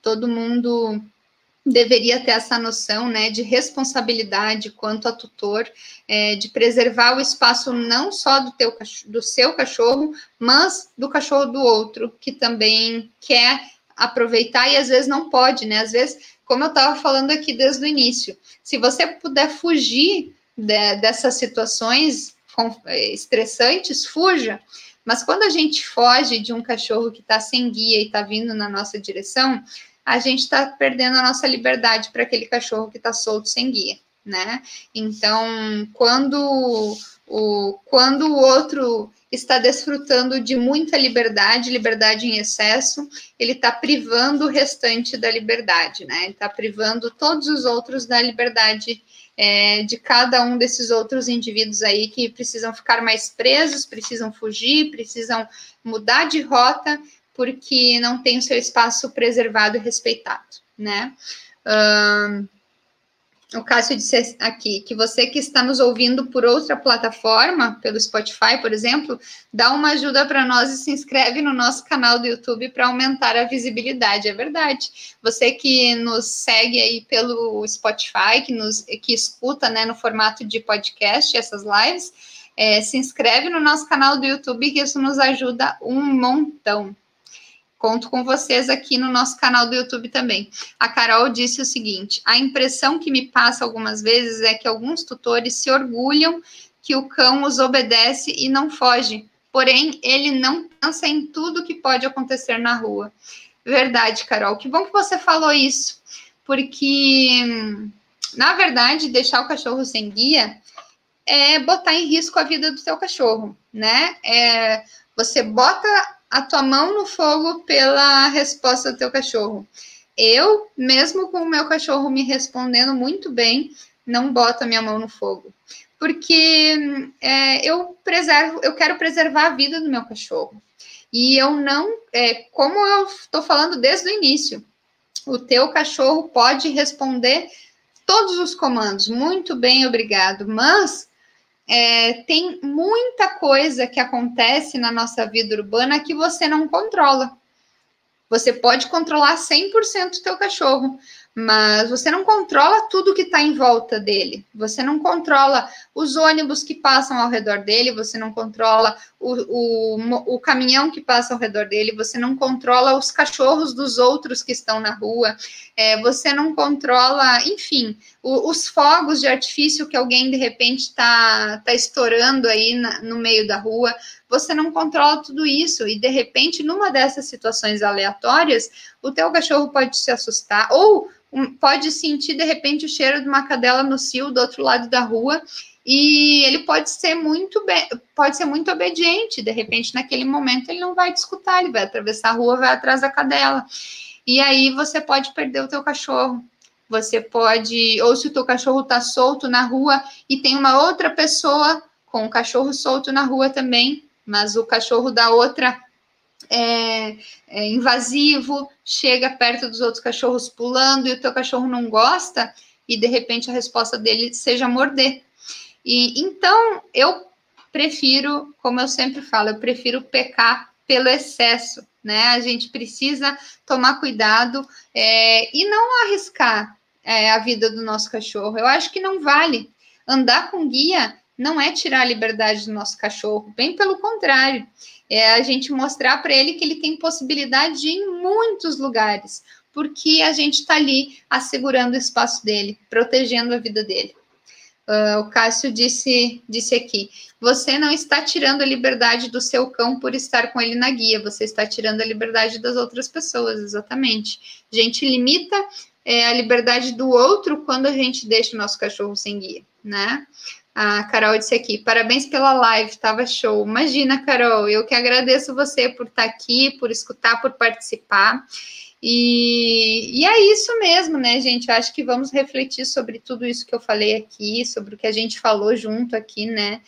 Speaker 1: todo mundo deveria ter essa noção né, de responsabilidade quanto a tutor, é, de preservar o espaço não só do, teu, do seu cachorro, mas do cachorro do outro, que também quer aproveitar e às vezes não pode, né? Às vezes, como eu estava falando aqui desde o início, se você puder fugir de, dessas situações, estressantes, fuja. Mas quando a gente foge de um cachorro que está sem guia e está vindo na nossa direção, a gente está perdendo a nossa liberdade para aquele cachorro que está solto sem guia, né? Então, quando o, quando o outro está desfrutando de muita liberdade, liberdade em excesso, ele está privando o restante da liberdade, né? Ele está privando todos os outros da liberdade é, de cada um desses outros indivíduos aí que precisam ficar mais presos, precisam fugir, precisam mudar de rota, porque não tem o seu espaço preservado e respeitado, né? O Cássio disse aqui que você que está nos ouvindo por outra plataforma, pelo Spotify, por exemplo, dá uma ajuda para nós e se inscreve no nosso canal do YouTube para aumentar a visibilidade. É verdade. Você que nos segue aí pelo Spotify, que nos que escuta, né, no formato de podcast essas lives, é, se inscreve no nosso canal do YouTube que isso nos ajuda um montão. Conto com vocês aqui no nosso canal do YouTube também. A Carol disse o seguinte: a impressão que me passa algumas vezes é que alguns tutores se orgulham que o cão os obedece e não foge. Porém, ele não pensa em tudo que pode acontecer na rua. Verdade, Carol. Que bom que você falou isso, porque na verdade deixar o cachorro sem guia é botar em risco a vida do seu cachorro, né? É, você bota a tua mão no fogo pela resposta do teu cachorro. Eu, mesmo com o meu cachorro me respondendo muito bem, não boto a minha mão no fogo. Porque é, eu preservo, eu quero preservar a vida do meu cachorro. E eu não, é, como eu estou falando desde o início, o teu cachorro pode responder todos os comandos, muito bem, obrigado, mas é, tem muita coisa que acontece na nossa vida urbana que você não controla. Você pode controlar 100% o teu cachorro, mas você não controla tudo que está em volta dele. Você não controla os ônibus que passam ao redor dele, você não controla o, o, o caminhão que passa ao redor dele, você não controla os cachorros dos outros que estão na rua, é, você não controla, enfim, o, os fogos de artifício que alguém de repente está tá estourando aí na, no meio da rua. Você não controla tudo isso e de repente, numa dessas situações aleatórias, o teu cachorro pode se assustar ou pode sentir de repente o cheiro de uma cadela no cio do outro lado da rua e ele pode ser muito pode ser muito obediente, de repente naquele momento ele não vai te escutar, ele vai atravessar a rua, vai atrás da cadela. E aí você pode perder o teu cachorro. Você pode, ou se o teu cachorro está solto na rua e tem uma outra pessoa com o cachorro solto na rua também, mas o cachorro da outra é, é, invasivo, chega perto dos outros cachorros pulando e o teu cachorro não gosta, e de repente a resposta dele seja morder. E então eu prefiro, como eu sempre falo, eu prefiro pecar pelo excesso, né? A gente precisa tomar cuidado é, e não arriscar é, a vida do nosso cachorro. Eu acho que não vale. Andar com guia não é tirar a liberdade do nosso cachorro, bem pelo contrário é a gente mostrar para ele que ele tem possibilidade de ir em muitos lugares, porque a gente está ali assegurando o espaço dele, protegendo a vida dele. Uh, o Cássio disse, disse aqui: você não está tirando a liberdade do seu cão por estar com ele na guia, você está tirando a liberdade das outras pessoas, exatamente. A gente limita é, a liberdade do outro quando a gente deixa o nosso cachorro sem guia, né? A Carol disse aqui: parabéns pela live, estava show. Imagina, Carol, eu que agradeço você por estar aqui, por escutar, por participar. E, e, é isso mesmo, né, gente? Eu acho que vamos refletir sobre tudo isso que eu falei aqui, sobre o que a gente falou junto aqui, né?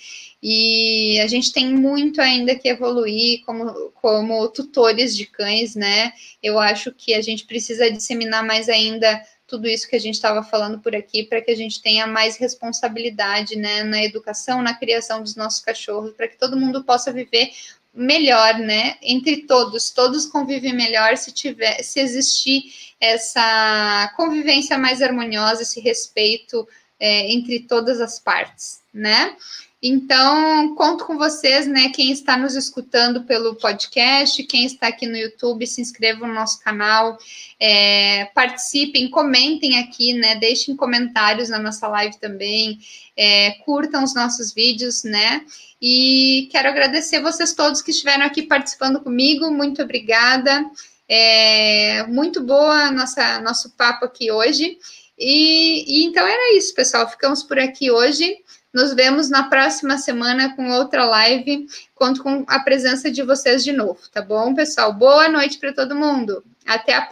Speaker 1: E a gente tem muito ainda que evoluir como, como tutores de cães, né? Eu acho que a gente precisa disseminar mais ainda tudo isso que a gente estava falando por aqui, para que a gente tenha mais responsabilidade né, na educação, na criação dos nossos cachorros, para que todo mundo possa viver melhor, né? Entre todos, todos convivem melhor se tiver, se existir essa convivência mais harmoniosa, esse respeito é, entre todas as partes, né? Então, conto com vocês, né? Quem está nos escutando pelo podcast, quem está aqui no YouTube, se inscreva no nosso canal, é, participem, comentem aqui, né? Deixem comentários na nossa live também, é, curtam os nossos vídeos, né? E quero agradecer vocês todos que estiveram aqui participando comigo, muito obrigada. É, muito boa nossa nosso papo aqui hoje. E, e então era isso, pessoal. Ficamos por aqui hoje. Nos vemos na próxima semana com outra live. Conto com a presença de vocês de novo, tá bom, pessoal? Boa noite para todo mundo. Até a próxima.